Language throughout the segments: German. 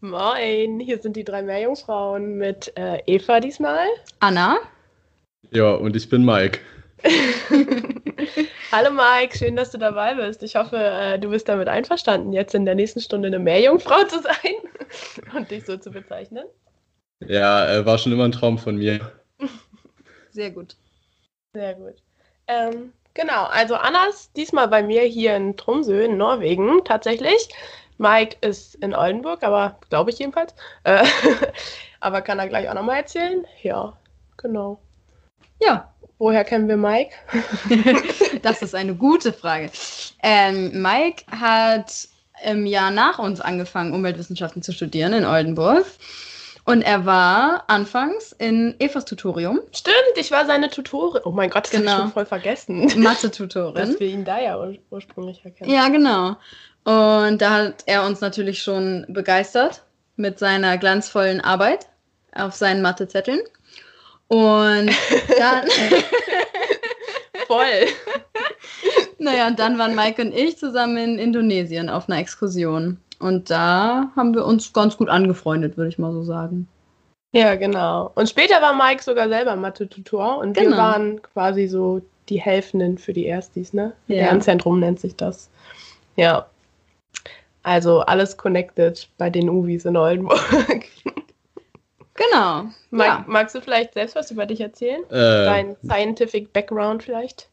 Moin, hier sind die drei Meerjungfrauen mit äh, Eva diesmal. Anna. Ja, und ich bin Mike. Hallo Mike, schön, dass du dabei bist. Ich hoffe, äh, du bist damit einverstanden, jetzt in der nächsten Stunde eine Meerjungfrau zu sein und dich so zu bezeichnen. Ja, äh, war schon immer ein Traum von mir. Sehr gut. Sehr gut. Ähm, genau, also Anna ist diesmal bei mir hier in Tromsø in Norwegen tatsächlich. Mike ist in Oldenburg, aber glaube ich jedenfalls. Äh, aber kann er gleich auch nochmal erzählen? Ja, genau. Ja. Woher kennen wir Mike? das ist eine gute Frage. Ähm, Mike hat im Jahr nach uns angefangen, Umweltwissenschaften zu studieren in Oldenburg. Und er war anfangs in Evas Tutorium. Stimmt, ich war seine Tutorin. Oh mein Gott, das genau. habe ich schon voll vergessen. Mathe-Tutorin. Dass wir ihn da ja ur ursprünglich erkennen. Ja, genau. Und da hat er uns natürlich schon begeistert mit seiner glanzvollen Arbeit auf seinen Mathezetteln. Und dann. Voll. naja, und dann waren Mike und ich zusammen in Indonesien auf einer Exkursion. Und da haben wir uns ganz gut angefreundet, würde ich mal so sagen. Ja, genau. Und später war Mike sogar selber Mathe-Tutor und genau. wir waren quasi so die Helfenden für die Erstis, ne? Ja. Lernzentrum nennt sich das. Ja. Also alles connected bei den Uvis in Oldenburg. Genau. Mag, ja. Magst du vielleicht selbst was über dich erzählen? Äh, Dein Scientific Background vielleicht?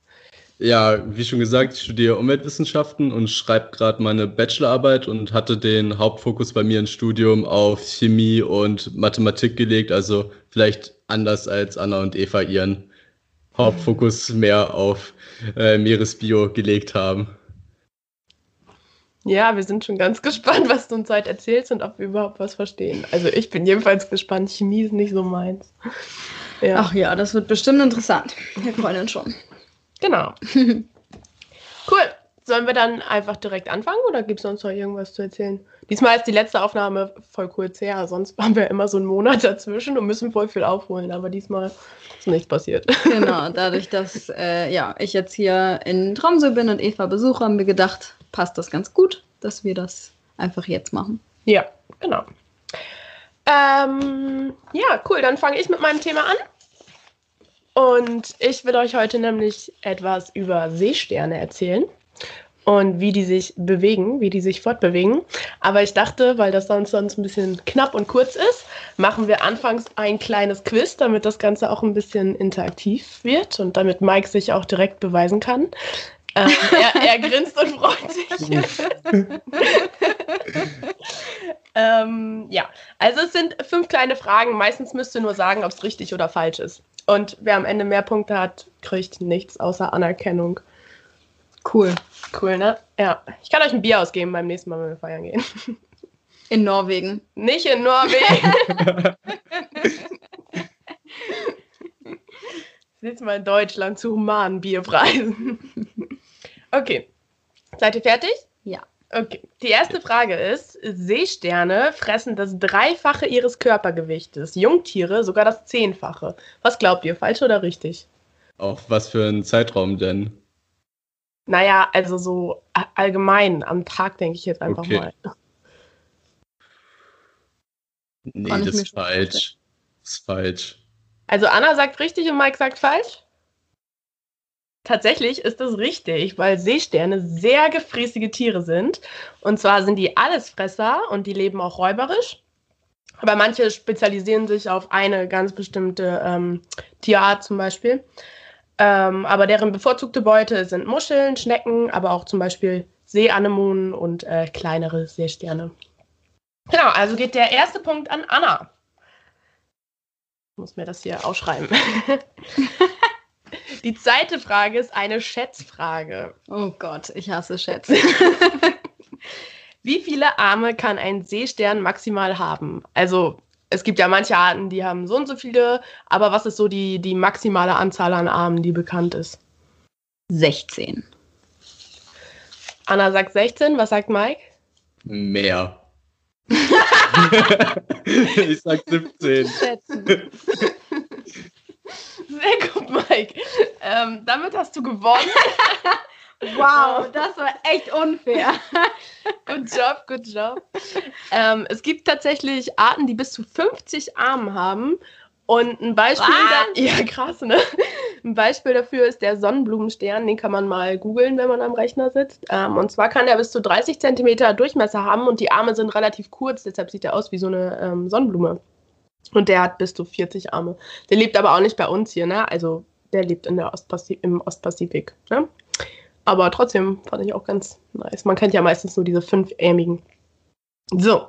Ja, wie schon gesagt, ich studiere Umweltwissenschaften und schreibe gerade meine Bachelorarbeit und hatte den Hauptfokus bei mir im Studium auf Chemie und Mathematik gelegt, also vielleicht anders als Anna und Eva ihren Hauptfokus mehr auf äh, Meeresbio gelegt haben. Ja, wir sind schon ganz gespannt, was du uns heute erzählst und ob wir überhaupt was verstehen. Also ich bin jedenfalls gespannt. Chemie ist nicht so meins. Ja. Ach ja, das wird bestimmt interessant. Wir freuen uns schon. Genau. cool. Sollen wir dann einfach direkt anfangen oder gibt es sonst noch irgendwas zu erzählen? Diesmal ist die letzte Aufnahme voll kurz her, sonst haben wir immer so einen Monat dazwischen und müssen voll viel aufholen, aber diesmal ist nichts passiert. Genau, dadurch, dass äh, ja, ich jetzt hier in Tromsø bin und Eva besuche, haben wir gedacht, passt das ganz gut, dass wir das einfach jetzt machen. Ja, genau. Ähm, ja, cool, dann fange ich mit meinem Thema an. Und ich will euch heute nämlich etwas über Seesterne erzählen und wie die sich bewegen, wie die sich fortbewegen. Aber ich dachte, weil das sonst, sonst ein bisschen knapp und kurz ist, machen wir anfangs ein kleines Quiz, damit das Ganze auch ein bisschen interaktiv wird und damit Mike sich auch direkt beweisen kann, ähm, er, er, grinst und freut sich. ähm, ja, also es sind fünf kleine Fragen. Meistens müsst ihr nur sagen, ob es richtig oder falsch ist. Und wer am Ende mehr Punkte hat, kriegt nichts außer Anerkennung. Cool. Cool, ne? Ja. Ich kann euch ein Bier ausgeben beim nächsten Mal, wenn wir feiern gehen. In Norwegen. Nicht in Norwegen. Jetzt mal in Deutschland zu humanen Bierpreisen. Okay. Seid ihr fertig? Ja. Okay. Die erste Frage ist: Seesterne fressen das Dreifache ihres Körpergewichtes, Jungtiere sogar das Zehnfache. Was glaubt ihr, falsch oder richtig? Auf was für einen Zeitraum denn? Naja, also so allgemein am Tag denke ich jetzt einfach okay. mal. Nee, das ist falsch. Das ist falsch. Also Anna sagt richtig und Mike sagt falsch? Tatsächlich ist das richtig, weil Seesterne sehr gefräßige Tiere sind. Und zwar sind die Allesfresser und die leben auch räuberisch. Aber manche spezialisieren sich auf eine ganz bestimmte ähm, Tierart zum Beispiel. Ähm, aber deren bevorzugte Beute sind Muscheln, Schnecken, aber auch zum Beispiel Seeanemonen und äh, kleinere Seesterne. Genau, also geht der erste Punkt an Anna. Ich muss mir das hier ausschreiben. Die zweite Frage ist eine Schätzfrage. Oh Gott, ich hasse Schätze. Wie viele Arme kann ein Seestern maximal haben? Also, es gibt ja manche Arten, die haben so und so viele, aber was ist so die, die maximale Anzahl an Armen, die bekannt ist? 16. Anna sagt 16, was sagt Mike? Mehr. ich sag 17. Schätzen. Sehr gut, Mike. Ähm, damit hast du gewonnen. Wow, das war echt unfair. Good job, good job. Ähm, es gibt tatsächlich Arten, die bis zu 50 Arme haben. Und ein Beispiel, da, ja krass, ne? Ein Beispiel dafür ist der Sonnenblumenstern. Den kann man mal googeln, wenn man am Rechner sitzt. Ähm, und zwar kann er bis zu 30 Zentimeter Durchmesser haben und die Arme sind relativ kurz, deshalb sieht er aus wie so eine ähm, Sonnenblume. Und der hat bis zu 40 Arme. Der lebt aber auch nicht bei uns hier, ne? Also der lebt in der Ostpazif im Ostpazifik, ne? Aber trotzdem fand ich auch ganz nice. Man kennt ja meistens nur diese fünfähmigen. So.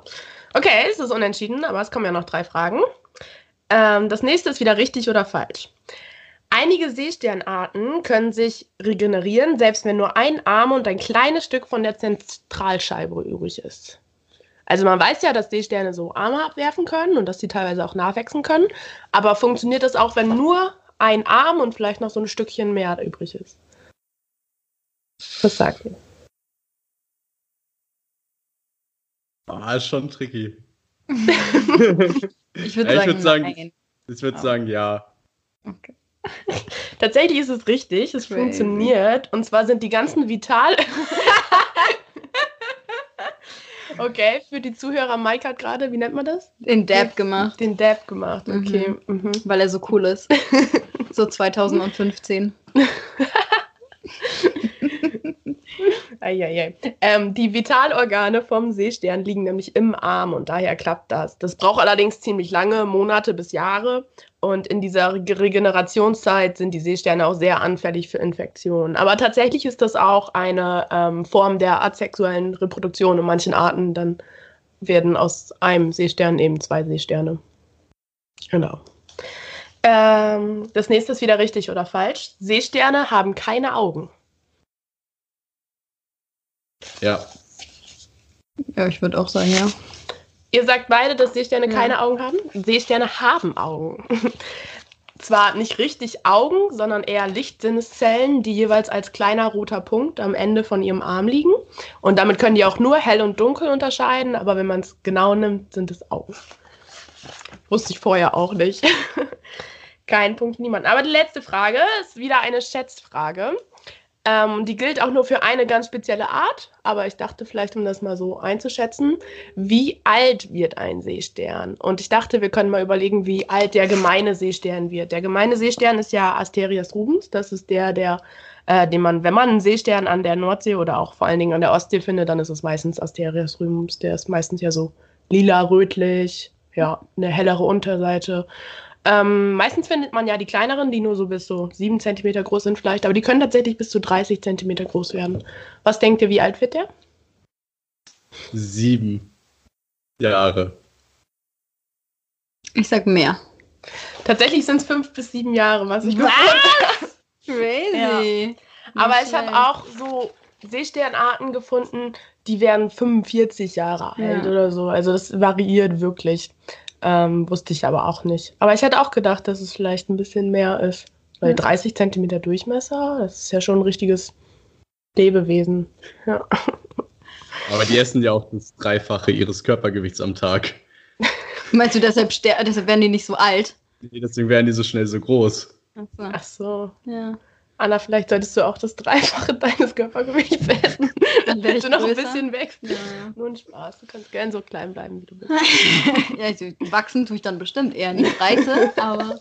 Okay, es ist unentschieden, aber es kommen ja noch drei Fragen. Ähm, das nächste ist wieder richtig oder falsch. Einige Seesternarten können sich regenerieren, selbst wenn nur ein Arm und ein kleines Stück von der Zentralscheibe übrig ist. Also man weiß ja, dass Seesterne so Arme abwerfen können und dass sie teilweise auch nachwachsen können. Aber funktioniert das auch, wenn nur ein Arm und vielleicht noch so ein Stückchen mehr übrig ist? Was sagt ihr? Ah, ist schon tricky. Ich würde Ja, sagen, würd sagen. Ich würde sagen, ja. Okay. Tatsächlich ist es richtig, es Crazy. funktioniert. Und zwar sind die ganzen Vital. okay, für die Zuhörer, Mike hat gerade, wie nennt man das? Den Dab gemacht, Den Dab gemacht, okay. Mhm. weil er so cool ist. so 2015. Eieiei. Ähm, die Vitalorgane vom Seestern liegen nämlich im Arm und daher klappt das. Das braucht allerdings ziemlich lange, Monate bis Jahre. Und in dieser Re- Regenerationszeit sind die Seesterne auch sehr anfällig für Infektionen. Aber tatsächlich ist das auch eine ähm, Form der asexuellen Reproduktion in manchen Arten. Dann werden aus einem Seestern eben zwei Seesterne. Genau. Ähm, das nächste ist wieder richtig oder falsch. Seesterne haben keine Augen. Ja. Ja, ich würde auch sagen, ja. Ihr sagt beide, dass Seesterne Ja. keine Augen haben? Seesterne haben Augen. Zwar nicht richtig Augen, sondern eher Lichtsinneszellen, die jeweils als kleiner roter Punkt am Ende von ihrem Arm liegen. Und damit können die auch nur hell und dunkel unterscheiden, aber wenn man es genau nimmt, sind es Augen. Wusste ich vorher auch nicht. Kein Punkt, niemand. Aber die letzte Frage ist wieder eine Schätzfrage. Ähm, die gilt auch nur für eine ganz spezielle Art, aber ich dachte vielleicht, um das mal so einzuschätzen, wie alt wird ein Seestern? Und ich dachte, wir können mal überlegen, wie alt der gemeine Seestern wird. Der gemeine Seestern ist ja Asterias rubens. Das ist der, der, äh, den man, wenn man einen Seestern an der Nordsee oder auch vor allen Dingen an der Ostsee findet, dann ist es meistens Asterias rubens. Der ist meistens ja so lila-rötlich, ja, eine hellere Unterseite. Ähm, meistens findet man ja die kleineren, die nur so bis so 7 cm groß sind vielleicht, aber die können tatsächlich bis zu 30 cm groß werden. Was denkt ihr, wie alt wird der? Sieben Jahre. Ich sag mehr. Tatsächlich sind es 5 bis 7 Jahre, was ich gefunden Was? Crazy. Aber Nicht ich habe auch so Seesternarten gefunden, die werden 45 Jahre alt Ja. oder so. Also das variiert wirklich. Ähm, wusste ich aber auch nicht. Aber ich hätte auch gedacht, dass es vielleicht ein bisschen mehr ist. Weil Ja. 30 Zentimeter Durchmesser, das ist ja schon ein richtiges Lebewesen. Ja. Aber die essen ja auch das Dreifache ihres Körpergewichts am Tag. Meinst du, deshalb, deshalb werden die nicht so alt? Deswegen werden die so schnell so groß. Achso. Ach so. Ja. Anna, vielleicht solltest du auch das Dreifache deines Körpergewichts essen. Dann ich du noch ein größer. bisschen wächst. Ja. Nur ein Spaß. Du kannst gern so klein bleiben, wie du bist. ja, also wachsen tue ich dann bestimmt eher nicht Breite, aber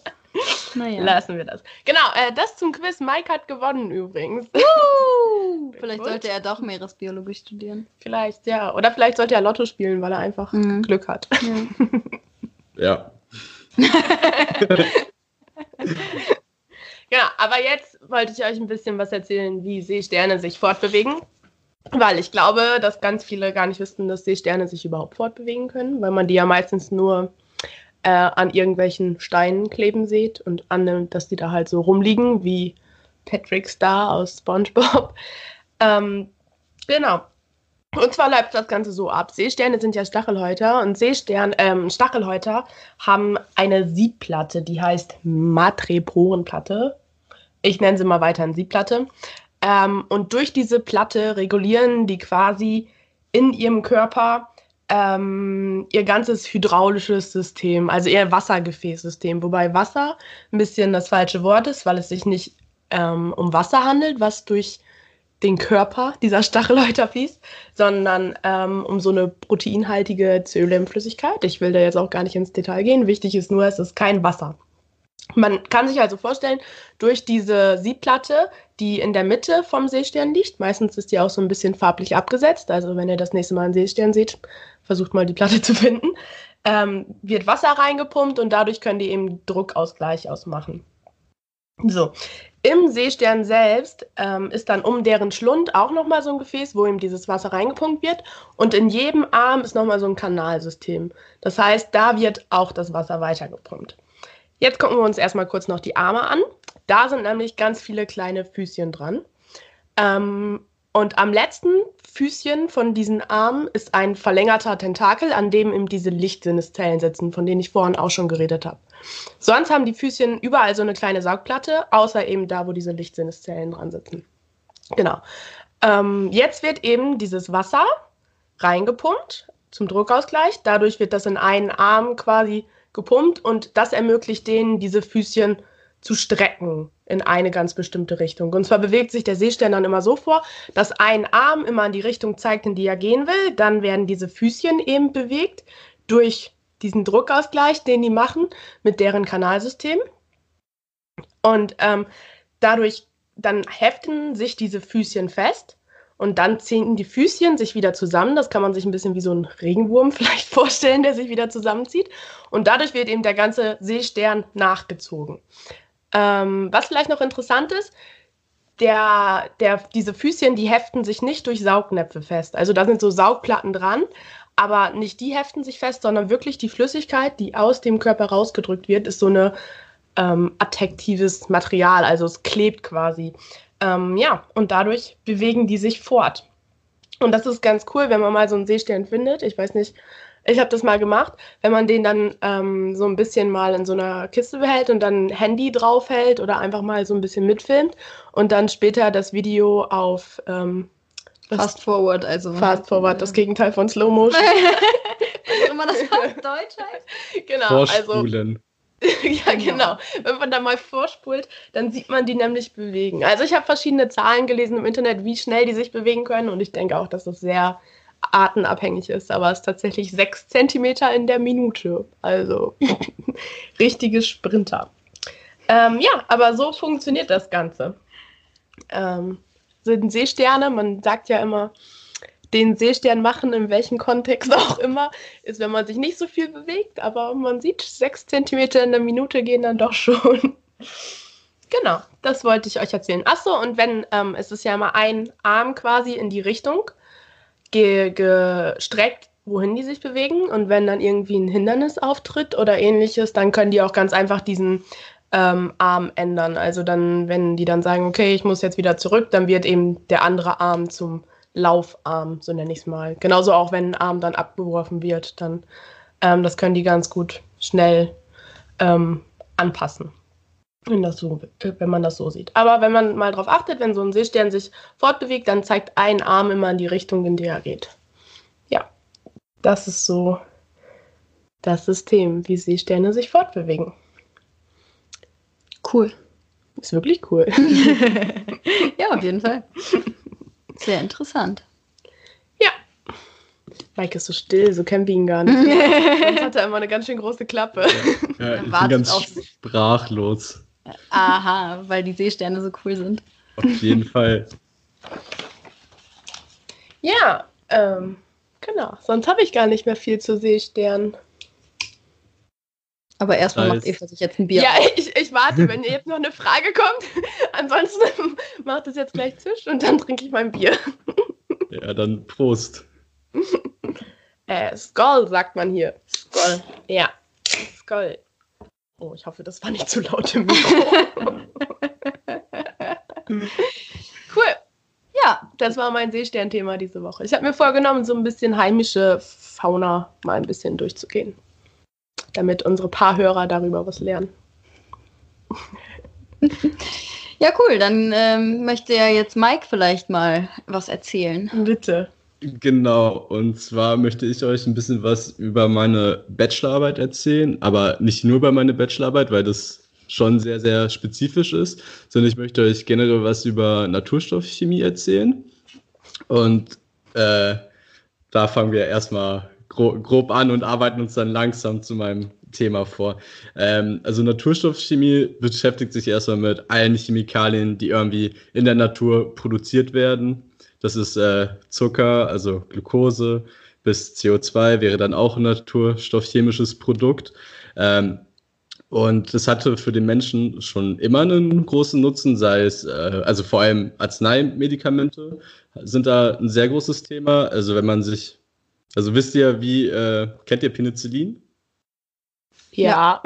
naja. Lassen wir das. Genau, äh, das zum Quiz. Mike hat gewonnen übrigens. Uh, vielleicht Gut. sollte er doch Meeresbiologie studieren. Vielleicht, ja. Oder vielleicht sollte er Lotto spielen, weil er einfach Mhm. Glück hat. Ja. Ja. Genau, aber jetzt wollte ich euch ein bisschen was erzählen, wie Seesterne sich fortbewegen. Weil ich glaube, dass ganz viele gar nicht wissen, dass Seesterne sich überhaupt fortbewegen können, weil man die ja meistens nur äh, an irgendwelchen Steinen kleben sieht und annimmt, dass die da halt so rumliegen, wie Patrick Star aus SpongeBob. Ähm, genau. Und zwar läuft das Ganze so ab. Seesterne sind ja Stachelhäuter und Seestern, ähm, Stachelhäuter haben eine Siebplatte, die heißt Madreporenplatte. Ich nenne sie mal weiterhin Siebplatte. Ähm, und durch diese Platte regulieren die quasi in ihrem Körper ähm, ihr ganzes hydraulisches System, also ihr Wassergefäßsystem. Wobei Wasser ein bisschen das falsche Wort ist, weil es sich nicht ähm, um Wasser handelt, was durch den Körper dieser Stachelhäuterviehs, sondern ähm, um so eine proteinhaltige Zölemflüssigkeit. Ich will da jetzt auch gar nicht ins Detail gehen. Wichtig ist nur, es ist kein Wasser. Man kann sich also vorstellen, durch diese Siebplatte, die in der Mitte vom Seestern liegt, meistens ist die auch so ein bisschen farblich abgesetzt, also wenn ihr das nächste Mal einen Seestern seht, versucht mal die Platte zu finden, ähm, wird Wasser reingepumpt und dadurch können die eben Druckausgleich ausmachen. So, im Seestern selbst ähm, ist dann um deren Schlund auch nochmal so ein Gefäß, wo ihm dieses Wasser reingepumpt wird. Und in jedem Arm ist nochmal so ein Kanalsystem. Das heißt, da wird auch das Wasser weitergepumpt. Jetzt gucken wir uns erstmal kurz noch die Arme an. Da sind nämlich ganz viele kleine Füßchen dran. Ähm, und am letzten Füßchen von diesen Armen ist ein verlängerter Tentakel, an dem eben diese Lichtsinneszellen sitzen, von denen ich vorhin auch schon geredet habe. Sonst haben die Füßchen überall so eine kleine Saugplatte, außer eben da, wo diese Lichtsinneszellen dran sitzen. Genau. Ähm, jetzt wird eben dieses Wasser reingepumpt zum Druckausgleich. Dadurch wird das in einen Arm quasi gepumpt und das ermöglicht denen, diese Füßchen zu strecken in eine ganz bestimmte Richtung. Und zwar bewegt sich der Seestern dann immer so vor, dass ein Arm immer in die Richtung zeigt, in die er gehen will. Dann werden diese Füßchen eben bewegt durch diesen Druckausgleich, den die machen mit deren Kanalsystem. Und ähm, dadurch dann heften sich diese Füßchen fest und dann ziehen die Füßchen sich wieder zusammen. Das kann man sich ein bisschen wie so ein Regenwurm vielleicht vorstellen, der sich wieder zusammenzieht. Und dadurch wird eben der ganze Seestern nachgezogen. Ähm, was vielleicht noch interessant ist, der, der, diese Füßchen, die heften sich nicht durch Saugnäpfe fest. Also da sind so Saugplatten dran, aber nicht die heften sich fest, sondern wirklich die Flüssigkeit, die aus dem Körper rausgedrückt wird, ist so eine ähm, attraktives Material, also es klebt quasi. Ähm, ja, und dadurch bewegen die sich fort. Und das ist ganz cool, wenn man mal so einen Seestern findet. Ich weiß nicht, ich habe das mal gemacht, wenn man den dann ähm, so ein bisschen mal in so einer Kiste behält und dann Handy draufhält oder einfach mal so ein bisschen mitfilmt und dann später das Video auf ähm, Fast Forward, also. Fast Forward, das Gegenteil von Slow Motion. Wenn man das auf Deutsch heißt. Genau, Vorspulen. also. ja, genau. Wenn man da mal vorspult, dann sieht man die nämlich bewegen. Also ich habe verschiedene Zahlen gelesen im Internet, wie schnell die sich bewegen können und ich denke auch, dass das sehr artenabhängig ist, aber es ist tatsächlich sechs Zentimeter in der Minute. Also richtige Sprinter. Ähm, ja, aber so funktioniert das Ganze. Ähm, sind Seesterne, man sagt ja immer, den Seestern machen, in welchem Kontext auch immer, ist, wenn man sich nicht so viel bewegt, aber man sieht, sechs Zentimeter in der Minute gehen dann doch schon. genau, das wollte ich euch erzählen. Achso, und wenn, ähm, es ist ja immer ein Arm quasi in die Richtung ge gestreckt, wohin die sich bewegen. Und wenn dann irgendwie ein Hindernis auftritt oder ähnliches, dann können die auch ganz einfach diesen ähm, Arm ändern. Also dann, wenn die dann sagen, okay, ich muss jetzt wieder zurück, dann wird eben der andere Arm zum Laufarm, so nenne ich es mal. Genauso auch, wenn ein Arm dann abgeworfen wird, dann ähm, das können die ganz gut schnell ähm, anpassen. Wenn, das so, wenn man das so sieht. Aber wenn man mal darauf achtet, wenn so ein Seestern sich fortbewegt, dann zeigt ein Arm immer in die Richtung, in die er geht. Ja, das ist so das System, wie Seesterne sich fortbewegen. Cool. Ist wirklich cool. ja, auf jeden Fall. Sehr interessant. Ja. Mike ist so still, so wir ihn gar nicht. Sonst hat er immer eine ganz schön große Klappe. Ja, ich bin ganz sprachlos. Aha, weil die Seesterne so cool sind. Auf jeden Fall. Ja, ähm, genau. Sonst habe ich gar nicht mehr viel zu Seesternen. Aber erstmal macht Eva sich jetzt ein Bier. Ja, ich, ich warte, wenn jetzt noch eine Frage kommt. Ansonsten macht es jetzt gleich Tisch und dann trinke ich mein Bier. Ja, dann Prost. Äh, Skoll sagt man hier. Skoll. Ja, Skoll. Oh, ich hoffe, das war nicht zu laut im Mikro. cool. Ja, das war mein Seesternthema diese Woche. Ich habe mir vorgenommen, so ein bisschen heimische Fauna mal ein bisschen durchzugehen damit unsere paar Hörer darüber was lernen. Ja, cool. Dann ähm, möchte ja jetzt Mike vielleicht mal was erzählen. Bitte. Genau, und zwar möchte ich euch ein bisschen was über meine Bachelorarbeit erzählen, aber nicht nur über meine Bachelorarbeit, weil das schon sehr, sehr spezifisch ist, sondern ich möchte euch generell was über Naturstoffchemie erzählen. Und äh, da fangen wir erstmal grob, an und arbeiten uns dann langsam zu meinem Thema vor. Ähm, also Naturstoffchemie beschäftigt sich erstmal mit allen Chemikalien, die irgendwie in der Natur produziert werden. Das ist äh, Zucker, also Glucose, bis CO2 wäre dann auch ein naturstoffchemisches Produkt. Ähm, und das hatte für den Menschen schon immer einen großen Nutzen, sei es, äh, also vor allem Arzneimedikamente sind da ein sehr großes Thema. Also wenn man sich, also wisst ihr, wie, äh, kennt ihr Penicillin? Ja.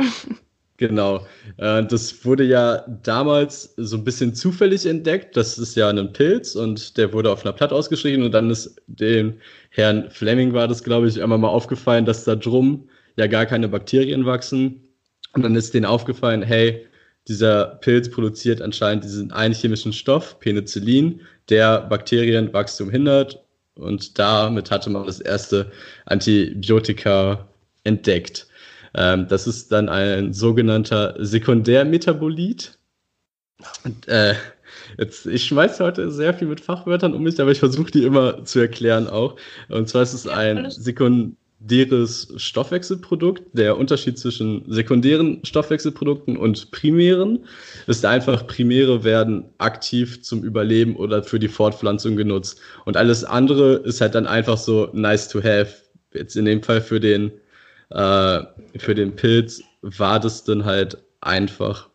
Genau. Äh, das wurde ja damals so ein bisschen zufällig entdeckt. Das ist ja ein Pilz und der wurde auf einer Platte ausgeschrieben und dann ist dem Herrn Fleming war das, glaube ich, einmal mal aufgefallen, dass da drum ja gar keine Bakterien wachsen. Und dann ist denen aufgefallen, hey, dieser Pilz produziert anscheinend diesen einen chemischen Stoff, Penicillin, der Bakterienwachstum hindert. Und damit hatte man das erste Antibiotika entdeckt. Ähm, das ist dann ein sogenannter Sekundärmetabolit. Und, äh, jetzt, ich schmeiße heute sehr viel mit Fachwörtern um mich, aber ich versuche die immer zu erklären auch. Und zwar ist es ein sekundäres Stoffwechselprodukt. Der Unterschied zwischen sekundären Stoffwechselprodukten und primären ist einfach, primäre werden aktiv zum Überleben oder für die Fortpflanzung genutzt. Und alles andere ist halt dann einfach so nice to have. Jetzt in dem Fall für den äh, für den Pilz war das dann halt einfach.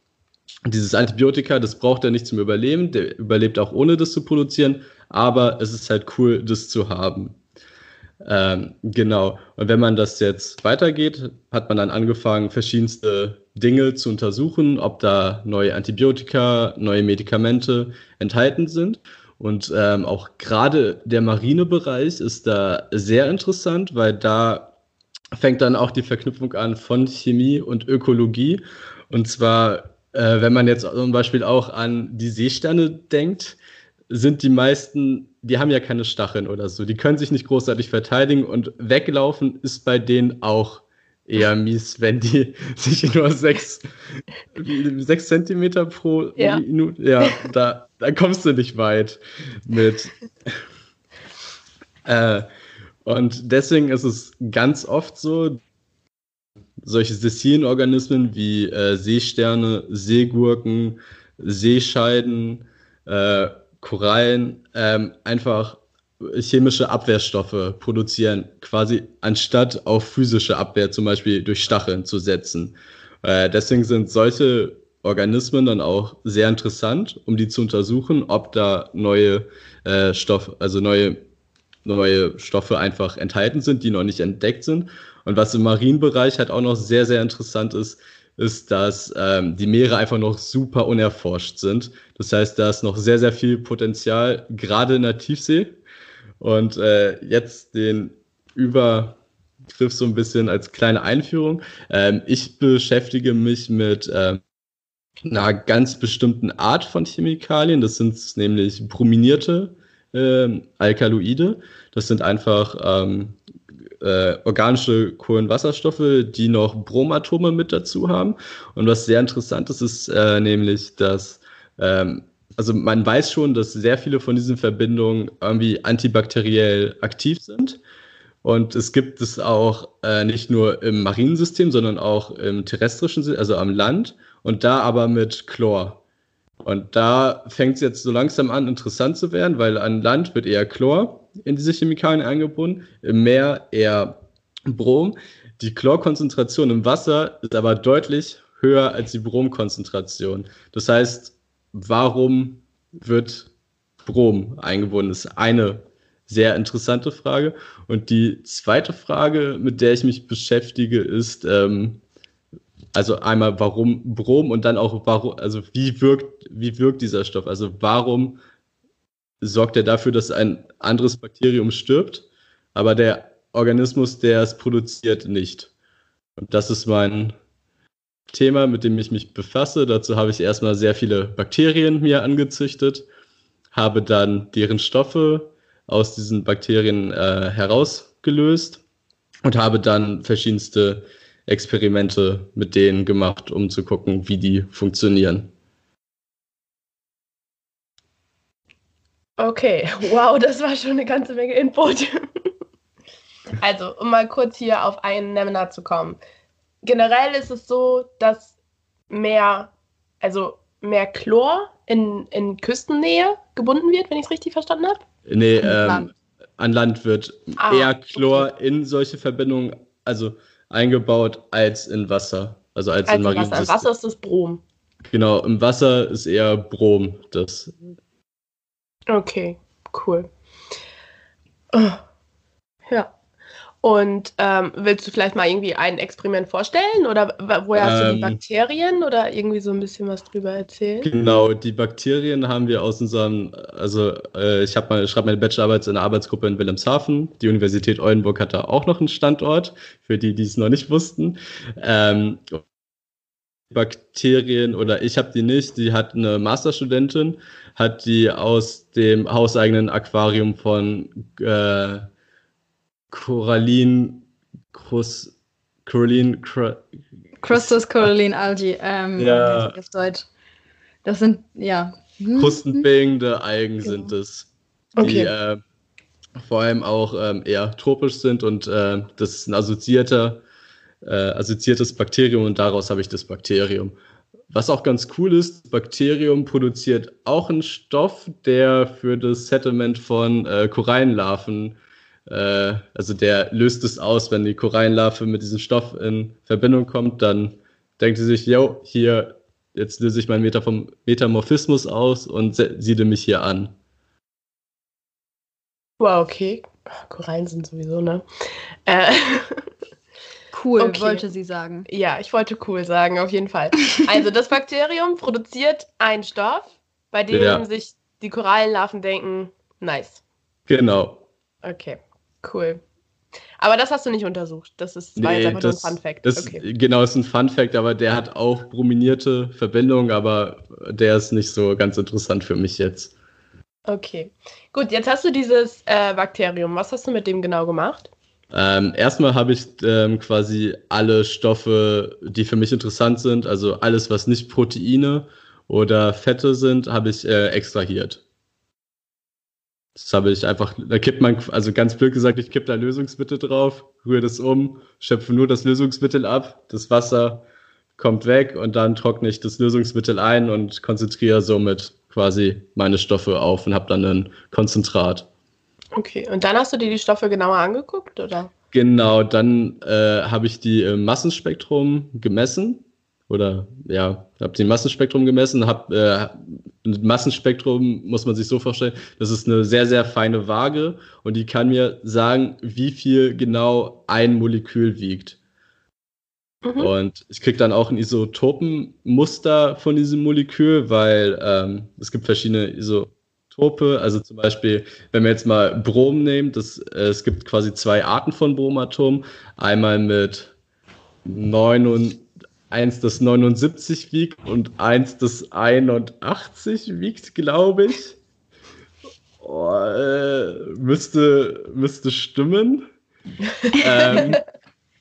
Dieses Antibiotika, das braucht er nicht zum Überleben, der überlebt auch ohne das zu produzieren, aber es ist halt cool, das zu haben. Ähm, genau. Und wenn man das jetzt weitergeht, hat man dann angefangen, verschiedenste Dinge zu untersuchen, ob da neue Antibiotika, neue Medikamente enthalten sind. Und ähm, auch gerade der Marinebereich ist da sehr interessant, weil da fängt dann auch die Verknüpfung an von Chemie und Ökologie. Und zwar, äh, wenn man jetzt zum Beispiel auch an die Seesterne denkt, sind die meisten, die haben ja keine Stacheln oder so, die können sich nicht großartig verteidigen und weglaufen ist bei denen auch eher mies, wenn die sich nur sechs, sechs Zentimeter pro ja. Minute, ja, da, da kommst du nicht weit mit. Äh, und deswegen ist es ganz oft so, solche Sessienorganismen wie äh, Seesterne, Seegurken, Seescheiden, äh, Korallen ähm, einfach chemische Abwehrstoffe produzieren, quasi anstatt auf physische Abwehr zum Beispiel durch Stacheln zu setzen. Äh, deswegen sind solche Organismen dann auch sehr interessant, um die zu untersuchen, ob da neue äh, Stoffe, also neue neue Stoffe einfach enthalten sind, die noch nicht entdeckt sind. Und was im Marienbereich halt auch noch sehr, sehr interessant ist, ist, dass ähm, die Meere einfach noch super unerforscht sind. Das heißt, da ist noch sehr, sehr viel Potenzial, gerade in der Tiefsee. Und äh, jetzt den Übergriff so ein bisschen als kleine Einführung. Ähm, ich beschäftige mich mit ähm, einer ganz bestimmten Art von Chemikalien. Das sind nämlich brominierte äh, Alkaloide. Das sind einfach ähm, äh, organische Kohlenwasserstoffe, die noch Bromatome mit dazu haben. Und was sehr interessant ist, ist äh, nämlich, dass ähm, also man weiß schon, dass sehr viele von diesen Verbindungen irgendwie antibakteriell aktiv sind. Und es gibt es auch äh, nicht nur im Marinensystem, sondern auch im terrestrischen, also am Land. Und da aber mit Chlor. Und da fängt es jetzt so langsam an, interessant zu werden, weil an Land wird eher Chlor in diese Chemikalien eingebunden, im Meer eher Brom. Die Chlorkonzentration im Wasser ist aber deutlich höher als die Bromkonzentration. Das heißt, warum wird Brom eingebunden? Das ist eine sehr interessante Frage. Und die zweite Frage, mit der ich mich beschäftige, ist, ähm, also einmal warum Brom und dann auch warum, also wie wirkt, wie wirkt dieser Stoff? Also warum sorgt er dafür, dass ein anderes Bakterium stirbt, aber der Organismus, der es produziert, nicht? Und das ist mein Thema, mit dem ich mich befasse. Dazu habe ich erstmal sehr viele Bakterien mir angezüchtet, habe dann deren Stoffe aus diesen Bakterien äh, herausgelöst und habe dann verschiedenste Experimente mit denen gemacht, um zu gucken, wie die funktionieren. Okay, wow, das war schon eine ganze Menge Input. also, um mal kurz hier auf einen Nenner zu kommen. Generell ist es so, dass mehr, also mehr Chlor in, in Küstennähe gebunden wird, wenn ich es richtig verstanden habe? Nee, ähm, Land. an Land wird ah, eher Chlor okay. in solche Verbindungen, also eingebaut, als in Wasser. Also als, als in Wasser. Im Wasser ist das Brom. Genau, im Wasser ist eher Brom. Das. Okay, cool. Oh. Ja. Und ähm, willst du vielleicht mal irgendwie ein Experiment vorstellen oder woher hast du die ähm. Bakterien oder irgendwie so ein bisschen was drüber erzählen? Genau, die Bakterien haben wir aus unserem, also äh, ich habe mal, schreibe meine Bachelorarbeit in einer Arbeitsgruppe in Wilhelmshaven. Die Universität Oldenburg hat da auch noch einen Standort, für die, die es noch nicht wussten. Ähm, Bakterien oder ich habe die nicht, die hat eine Masterstudentin, hat die aus dem hauseigenen Aquarium von äh, Corallin Crus, Corallin Cr Crustus Corallin Algae, ähm, ja. auf Deutsch. Das sind, ja. Hm? Krustenbildende Algen genau. sind es, die okay. äh, vor allem auch ähm, eher tropisch sind und äh, das ist ein assoziierter, äh, assoziiertes Bakterium und daraus habe ich das Bakterium. Was auch ganz cool ist, Bakterium produziert auch einen Stoff, der für das Settlement von äh, Korallenlarven äh, also der löst es aus, wenn die Korallenlarve mit diesem Stoff in Verbindung kommt, dann denkt sie sich, yo, hier, jetzt löse ich meinen Metam Metamorphismus aus und siede mich hier an. Wow, okay. Korallen sind sowieso, ne? Äh, cool, okay. wollte sie sagen. Ja, ich wollte cool sagen, auf jeden Fall. Also das Bakterium produziert einen Stoff, bei dem ja. sich die Korallenlarven denken, nice. Genau. Okay. Cool. Aber das hast du nicht untersucht. Das ist nee, einfach das, nur ein Fun Fact. Das, okay. Genau, ist ein Fun Fact, aber der hat auch brominierte Verbindungen, aber der ist nicht so ganz interessant für mich jetzt. Okay. Gut, jetzt hast du dieses äh, Bakterium. Was hast du mit dem genau gemacht? Ähm, erstmal habe ich ähm, quasi alle Stoffe, die für mich interessant sind, also alles, was nicht Proteine oder Fette sind, habe ich äh, extrahiert. Das habe ich einfach, da kippt man, also ganz blöd gesagt, ich kippe da Lösungsmittel drauf, rühre das um, schöpfe nur das Lösungsmittel ab, das Wasser kommt weg und dann trockne ich das Lösungsmittel ein und konzentriere somit quasi meine Stoffe auf und habe dann ein Konzentrat. Okay, und dann hast du dir die Stoffe genauer angeguckt, oder? Genau, dann äh, habe ich die im Massenspektrum gemessen oder ja, habe den Massenspektrum gemessen, habe äh, Massenspektrum muss man sich so vorstellen, das ist eine sehr sehr feine Waage und die kann mir sagen, wie viel genau ein Molekül wiegt. Mhm. Und ich kriege dann auch ein Isotopenmuster von diesem Molekül, weil ähm, es gibt verschiedene Isotope. Also zum Beispiel, wenn wir jetzt mal Brom nehmen, das, äh, es gibt quasi zwei Arten von Bromatomen. Einmal mit 9 eins, das 79 wiegt und eins, das 81 wiegt, glaube ich. Oh, äh, müsste, müsste stimmen. ähm,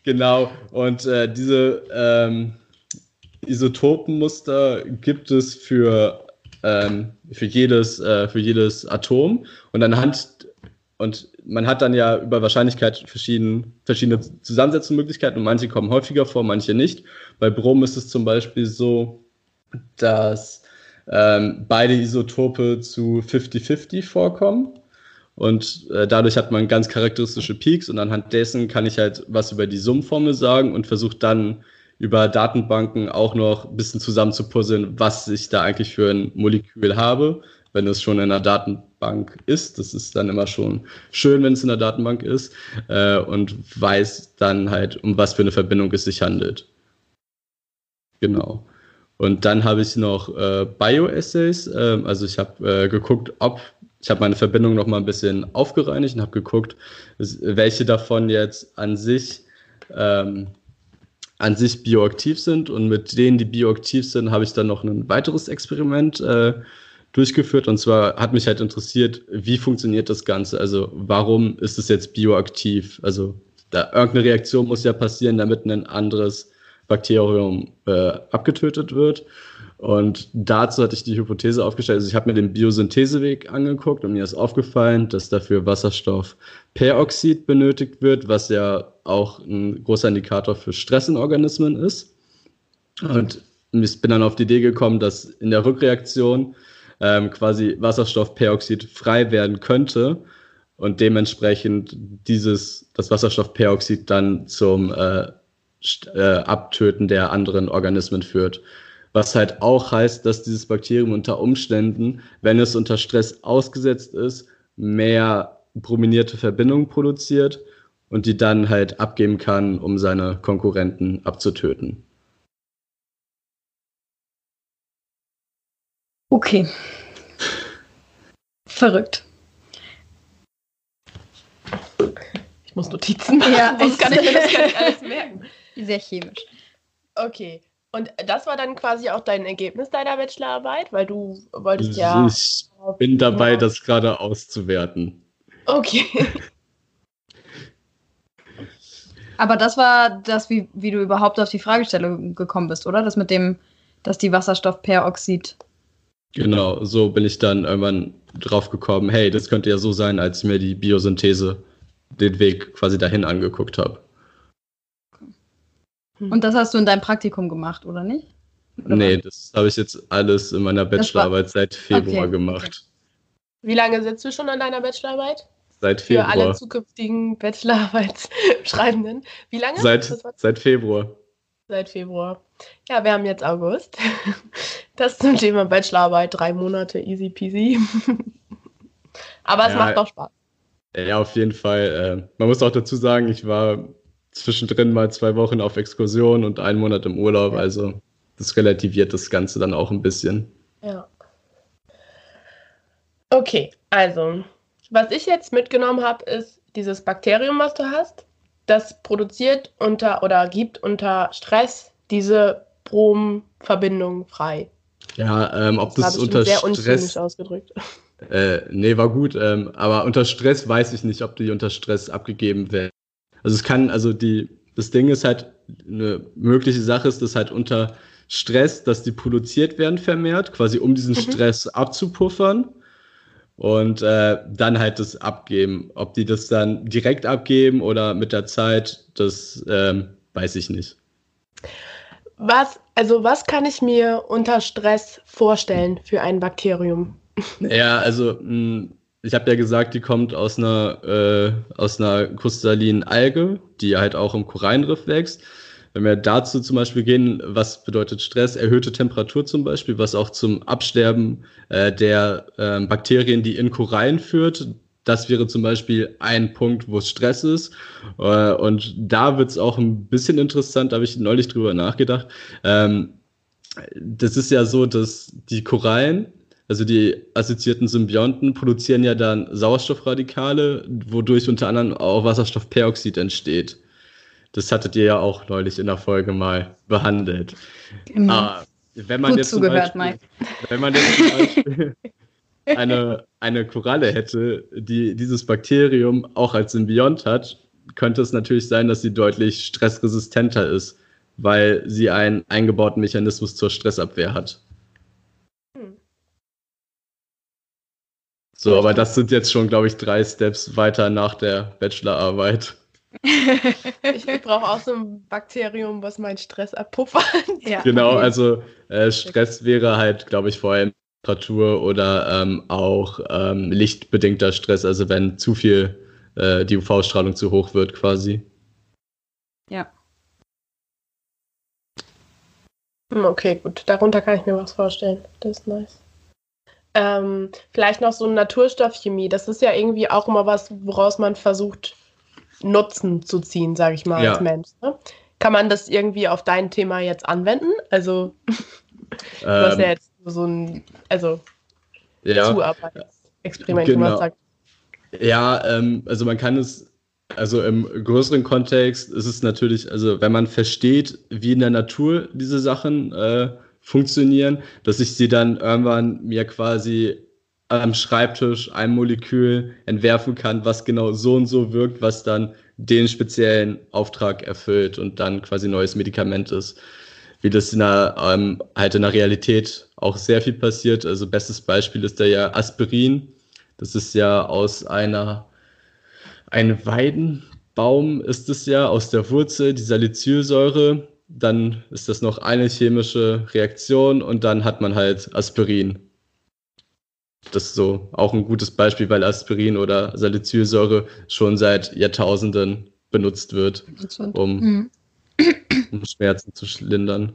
genau, und äh, diese ähm, Isotopenmuster gibt es für, ähm, für, jedes, äh, für jedes Atom. Und anhand und man hat dann ja über Wahrscheinlichkeit verschiedene, verschiedene Zusammensetzungsmöglichkeiten und manche kommen häufiger vor, manche nicht. Bei Brom ist es zum Beispiel so, dass ähm, beide Isotope zu 50-50 vorkommen. Und äh, dadurch hat man ganz charakteristische Peaks und anhand dessen kann ich halt was über die Summformel sagen und versuche dann über Datenbanken auch noch ein bisschen zusammenzupuzzeln, was ich da eigentlich für ein Molekül habe wenn es schon in der Datenbank ist. Das ist dann immer schon schön, wenn es in der Datenbank ist äh, und weiß dann halt, um was für eine Verbindung es sich handelt. Genau. Und dann habe ich noch äh, Bioassays. Äh, also ich habe äh, geguckt, ob ich habe meine Verbindung noch mal ein bisschen aufgereinigt und habe geguckt, welche davon jetzt an sich ähm, an sich bioaktiv sind und mit denen, die bioaktiv sind, habe ich dann noch ein weiteres Experiment äh, durchgeführt. Und zwar hat mich halt interessiert, wie funktioniert das Ganze? Also warum ist es jetzt bioaktiv? Also da, irgendeine Reaktion muss ja passieren, damit ein anderes Bakterium äh, abgetötet wird. Und dazu hatte ich die Hypothese aufgestellt. Also ich habe mir den Biosyntheseweg angeguckt und mir ist aufgefallen, dass dafür Wasserstoffperoxid benötigt wird, was ja auch ein großer Indikator für Stress in Organismen ist. Und ich bin dann auf die Idee gekommen, dass in der Rückreaktion ähm, quasi Wasserstoffperoxid frei werden könnte und dementsprechend dieses, das Wasserstoffperoxid dann zum äh, äh, Abtöten der anderen Organismen führt. Was halt auch heißt, dass dieses Bakterium unter Umständen, wenn es unter Stress ausgesetzt ist, mehr brominierte Verbindungen produziert und die dann halt abgeben kann, um seine Konkurrenten abzutöten. Okay. Verrückt. Ich muss Notizen machen, ja, sonst kann ich mir das gar nicht alles merken. Sehr chemisch. Okay. Und das war dann quasi auch dein Ergebnis deiner Bachelorarbeit, weil du wolltest ja. Ich bin dabei, ja. das gerade auszuwerten. Okay. Aber das war das, wie, wie du überhaupt auf die Fragestellung gekommen bist, oder? Das mit dem, dass die Wasserstoffperoxid. Genau, so bin ich dann irgendwann drauf gekommen, hey, das könnte ja so sein, als ich mir die Biosynthese, den Weg quasi dahin angeguckt habe. Hm. Und das hast du in deinem Praktikum gemacht, oder nicht? Oder nee, was? das habe ich jetzt alles in meiner Bachelorarbeit seit Februar okay. gemacht. Wie lange sitzt du schon an deiner Bachelorarbeit? Seit Februar. Für alle zukünftigen Bachelorarbeitsschreibenden. Wie lange? Seit, seit Februar. Seit Februar. Ja, wir haben jetzt August. Das zum Thema Bachelorarbeit, drei Monate, easy peasy. Aber es ja, macht doch Spaß. Ja, auf jeden Fall. Äh, man muss auch dazu sagen, ich war zwischendrin mal zwei Wochen auf Exkursion und einen Monat im Urlaub. Also das relativiert das Ganze dann auch ein bisschen. Ja. Okay, also was ich jetzt mitgenommen habe, ist dieses Bakterium, was du hast. Das produziert unter oder gibt unter Stress diese Bromverbindung frei. Ja, ähm, ob das, das unter sehr Stress ausgedrückt. Äh, nee, war gut. Ähm, aber unter Stress weiß ich nicht, ob die unter Stress abgegeben werden. Also es kann, also die, das Ding ist halt, eine mögliche Sache ist, dass halt unter Stress, dass die produziert werden vermehrt, quasi um diesen mhm. Stress abzupuffern und äh, dann halt das abgeben. Ob die das dann direkt abgeben oder mit der Zeit, das ähm, weiß ich nicht. Was, also was kann ich mir unter Stress vorstellen für ein Bakterium? Ja, also mh, hm, ich habe ja gesagt, die kommt aus einer, äh, aus einer kristallinen Alge, die halt auch im Korallenriff wächst. Wenn wir dazu zum Beispiel gehen, was bedeutet Stress? Erhöhte Temperatur zum Beispiel, was auch zum Absterben äh, der äh, Bakterien, die in Korallen führt. Das wäre zum Beispiel ein Punkt, wo es Stress ist. Äh, und da wird es auch ein bisschen interessant, da habe ich neulich drüber nachgedacht. Ähm, das ist ja so, dass die Korallen also die assoziierten Symbionten produzieren ja dann Sauerstoffradikale, wodurch unter anderem auch Wasserstoffperoxid entsteht. Das hattet ihr ja auch neulich in der Folge mal behandelt. Genau. Ah, wenn man Gut jetzt zugehört, Beispiel, Mike. Wenn man jetzt zum Beispiel eine, eine Koralle hätte, die dieses Bakterium auch als Symbiont hat, könnte es natürlich sein, dass sie deutlich stressresistenter ist, weil sie einen eingebauten Mechanismus zur Stressabwehr hat. So, aber das sind jetzt schon, glaube ich, drei Steps weiter nach der Bachelorarbeit. ich brauche auch so ein Bakterium, was meinen Stress abpuffert. Ja. Genau, also äh, Stress wäre halt, glaube ich, vor allem Temperatur oder ähm, auch ähm, lichtbedingter Stress, also wenn zu viel äh, die UV-Strahlung zu hoch wird quasi. Ja. Okay, gut. Darunter kann ich mir was vorstellen. Das ist nice. Ähm, vielleicht noch so Naturstoffchemie. Das ist ja irgendwie auch immer was, woraus man versucht, Nutzen zu ziehen, sage ich mal, ja. als Mensch. Ne? Kann man das irgendwie auf dein Thema jetzt anwenden? Also, du hast ja ähm. jetzt so ein, also, ja, Zuarbeitsexperiment genau. gemacht. Sagt. Ja, ähm, also man kann es, also im größeren Kontext ist es natürlich, also wenn man versteht, wie in der Natur diese Sachen äh, funktionieren, dass ich sie dann irgendwann mir quasi am Schreibtisch ein Molekül entwerfen kann, was genau so und so wirkt, was dann den speziellen Auftrag erfüllt und dann quasi neues Medikament ist. Wie das in der, ähm, halt in der Realität auch sehr viel passiert. Also bestes Beispiel ist da ja Aspirin. Das ist ja aus einer, ein Weidenbaum ist es ja, aus der Wurzel, die Salicylsäure. Dann ist das noch eine chemische Reaktion und dann hat man halt Aspirin das ist so auch ein gutes Beispiel, weil Aspirin oder Salicylsäure schon seit Jahrtausenden benutzt wird, um, mhm. um Schmerzen zu lindern.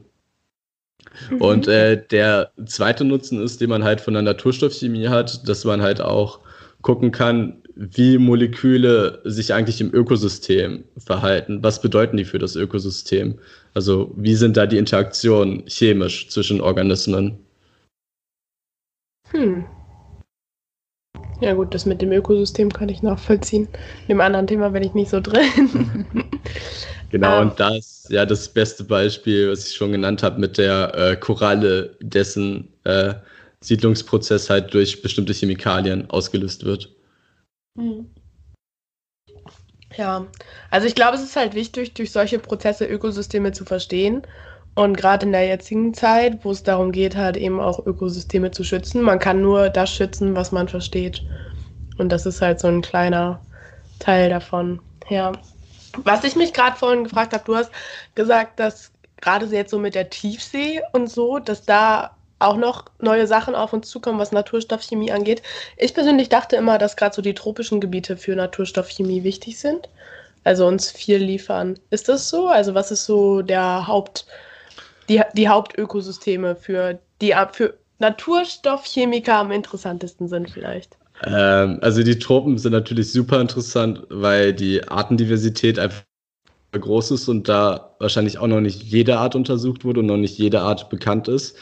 Mhm. Und äh, der zweite Nutzen ist, den man halt von der Naturstoffchemie hat, dass man halt auch gucken kann, wie Moleküle sich eigentlich im Ökosystem verhalten. Was bedeuten die für das Ökosystem? Also wie sind da die Interaktionen chemisch zwischen Organismen? Hm. Ja gut, das mit dem Ökosystem kann ich nachvollziehen. In dem anderen Thema bin ich nicht so drin. genau, um, und da ist ja das beste Beispiel, was ich schon genannt habe, mit der äh, Koralle, dessen äh, Siedlungsprozess halt durch bestimmte Chemikalien ausgelöst wird. Hm. Ja, also ich glaube, es ist halt wichtig, durch solche Prozesse Ökosysteme zu verstehen und gerade in der jetzigen Zeit, wo es darum geht, halt eben auch Ökosysteme zu schützen, man kann nur das schützen, was man versteht. Und das ist halt so ein kleiner Teil davon. Ja. Was ich mich gerade vorhin gefragt habe, du hast gesagt, dass gerade jetzt so mit der Tiefsee und so, dass da auch noch neue Sachen auf uns zukommen, was Naturstoffchemie angeht. Ich persönlich dachte immer, dass gerade so die tropischen Gebiete für Naturstoffchemie wichtig sind. Also uns viel liefern. Ist das so? Also was ist so der Haupt, die, die Hauptökosysteme für die für Naturstoffchemiker am interessantesten sind vielleicht? Ähm, also die Tropen sind natürlich super interessant, weil die Artendiversität einfach groß ist und da wahrscheinlich auch noch nicht jede Art untersucht wurde und noch nicht jede Art bekannt ist.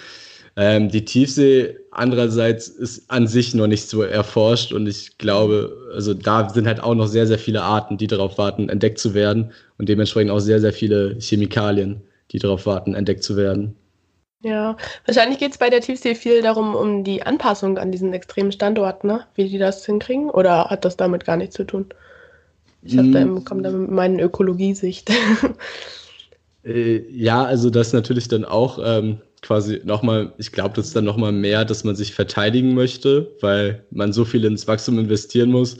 Ähm, die Tiefsee andererseits ist an sich noch nicht so erforscht und ich glaube, also da sind halt auch noch sehr, sehr viele Arten, die darauf warten, entdeckt zu werden und dementsprechend auch sehr, sehr viele Chemikalien die darauf warten, entdeckt zu werden. Ja, wahrscheinlich geht es bei der Tiefsee viel darum, um die Anpassung an diesen extremen Standort, ne? wie die das hinkriegen, oder hat das damit gar nichts zu tun? Ich mm. da komme da mit meinen Ökologiesicht. äh, ja, also das natürlich dann auch ähm, quasi nochmal, ich glaube, das ist dann nochmal mehr, dass man sich verteidigen möchte, weil man so viel ins Wachstum investieren muss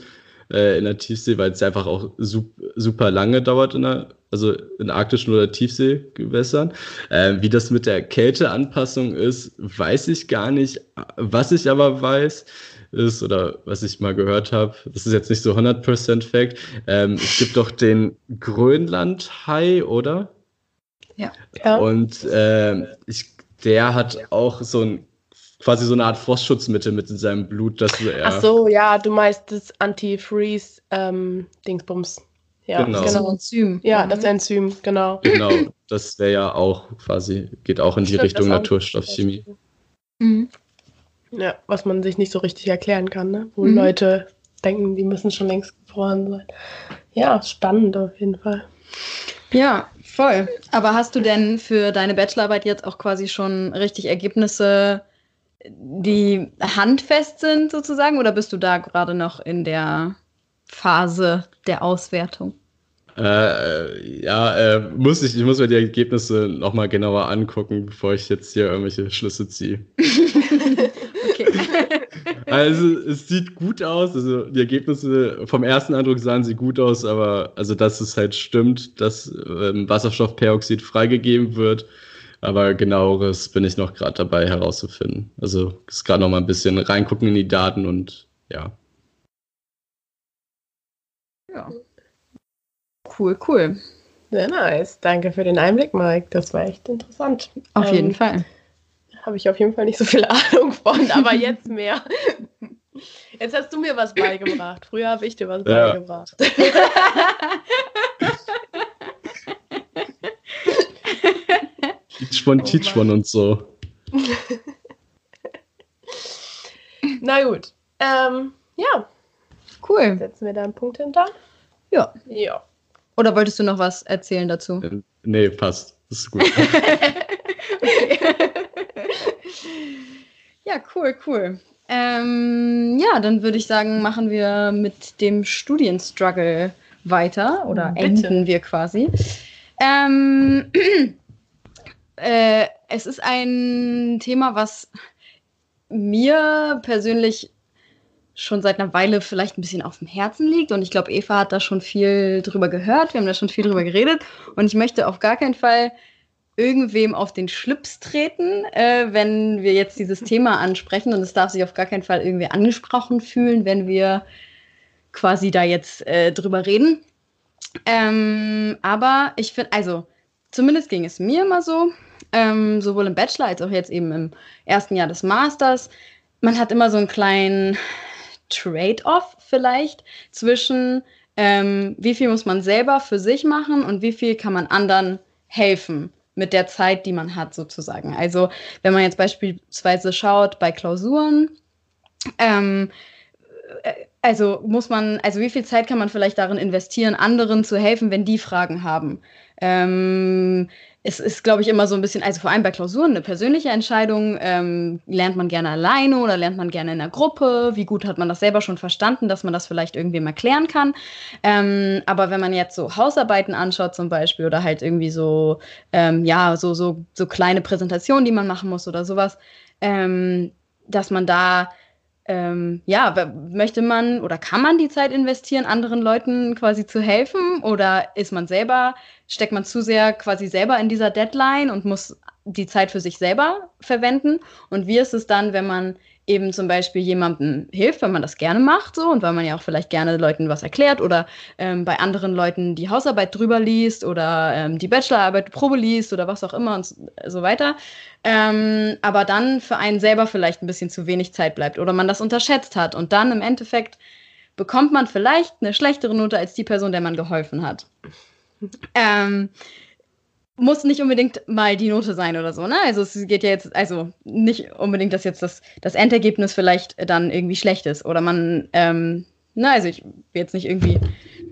äh, in der Tiefsee, weil es einfach auch super lange dauert in der also in arktischen oder Tiefseegewässern. Äh, wie das mit der Kälteanpassung ist, weiß ich gar nicht. Was ich aber weiß, ist, oder was ich mal gehört habe, das ist jetzt nicht so 100% Fact, ähm, es gibt doch den Grönlandhai, oder? Ja. ja. Und äh, ich, der hat auch so ein quasi so eine Art Frostschutzmittel mit in seinem Blut, dass er. Ach so, ja, du meinst das Anti-Freeze-Dingsbums. Ähm, ja, genau. Das Enzym. Ja, das Enzym, genau. Genau, das wäre ja auch quasi, geht auch in die Stimmt, Richtung Naturstoffchemie. Mhm. Ja, was man sich nicht so richtig erklären kann, ne? wo mhm. Leute denken, die müssen schon längst gefroren sein. Ja, spannend auf jeden Fall. Ja, voll. Aber hast du denn für deine Bachelorarbeit jetzt auch quasi schon richtig Ergebnisse, die handfest sind sozusagen, oder bist du da gerade noch in der Phase der Auswertung? Äh, ja, äh, muss ich, ich muss mir die Ergebnisse nochmal genauer angucken, bevor ich jetzt hier irgendwelche Schlüsse ziehe. okay. Also es sieht gut aus, also die Ergebnisse vom ersten Eindruck sahen sie gut aus, aber also dass es halt stimmt, dass ähm, Wasserstoffperoxid freigegeben wird, aber genaueres bin ich noch gerade dabei herauszufinden. Also ist gerade noch mal ein bisschen reingucken in die Daten und ja. Ja. Cool, cool. Sehr nice. Danke für den Einblick, Mike. Das war echt interessant. Auf ähm, jeden Fall. Habe ich auf jeden Fall nicht so viel Ahnung von, aber jetzt mehr. Jetzt hast du mir was beigebracht. Früher habe ich dir was ja. beigebracht. Teachmon, oh Teachmon und so. Na gut. Ähm, ja. Cool. Setzen wir da einen Punkt hinter? Ja. Ja. Oder wolltest du noch was erzählen dazu? Äh, nee, passt. Das ist gut. ja, cool, cool. Ähm, ja, dann würde ich sagen, machen wir mit dem Studienstruggle weiter oder Bitte. enden wir quasi. Ähm, äh, es ist ein Thema, was mir persönlich schon seit einer Weile vielleicht ein bisschen auf dem Herzen liegt. Und ich glaube, Eva hat da schon viel drüber gehört. Wir haben da schon viel drüber geredet. Und ich möchte auf gar keinen Fall irgendwem auf den Schlips treten, äh, wenn wir jetzt dieses Thema ansprechen. Und es darf sich auf gar keinen Fall irgendwie angesprochen fühlen, wenn wir quasi da jetzt äh, drüber reden. Ähm, aber ich finde, also zumindest ging es mir immer so, ähm, sowohl im Bachelor als auch jetzt eben im ersten Jahr des Masters. Man hat immer so einen kleinen Trade-off vielleicht zwischen, ähm, wie viel muss man selber für sich machen und wie viel kann man anderen helfen mit der Zeit, die man hat, sozusagen. Also, wenn man jetzt beispielsweise schaut bei Klausuren, ähm, äh, also muss man, also wie viel Zeit kann man vielleicht darin investieren, anderen zu helfen, wenn die Fragen haben? Ähm, es ist, glaube ich, immer so ein bisschen, also vor allem bei Klausuren, eine persönliche Entscheidung. Ähm, lernt man gerne alleine oder lernt man gerne in einer Gruppe? Wie gut hat man das selber schon verstanden, dass man das vielleicht irgendwem erklären kann? Ähm, aber wenn man jetzt so Hausarbeiten anschaut zum Beispiel oder halt irgendwie so, ähm, ja, so, so, so kleine Präsentationen, die man machen muss oder sowas, ähm, dass man da ähm, ja, möchte man oder kann man die Zeit investieren, anderen Leuten quasi zu helfen? Oder ist man selber, steckt man zu sehr quasi selber in dieser Deadline und muss die Zeit für sich selber verwenden? Und wie ist es dann, wenn man eben zum Beispiel jemandem hilft, wenn man das gerne macht so und weil man ja auch vielleicht gerne Leuten was erklärt oder ähm, bei anderen Leuten die Hausarbeit drüber liest oder ähm, die Bachelorarbeit Probe liest oder was auch immer und so weiter. Ähm, aber dann für einen selber vielleicht ein bisschen zu wenig Zeit bleibt oder man das unterschätzt hat und dann im Endeffekt bekommt man vielleicht eine schlechtere Note als die Person, der man geholfen hat. Ähm, muss nicht unbedingt mal die Note sein oder so, ne? Also es geht ja jetzt, also nicht unbedingt, dass jetzt das, das Endergebnis vielleicht dann irgendwie schlecht ist. Oder man, ähm, na, also ich will jetzt nicht irgendwie,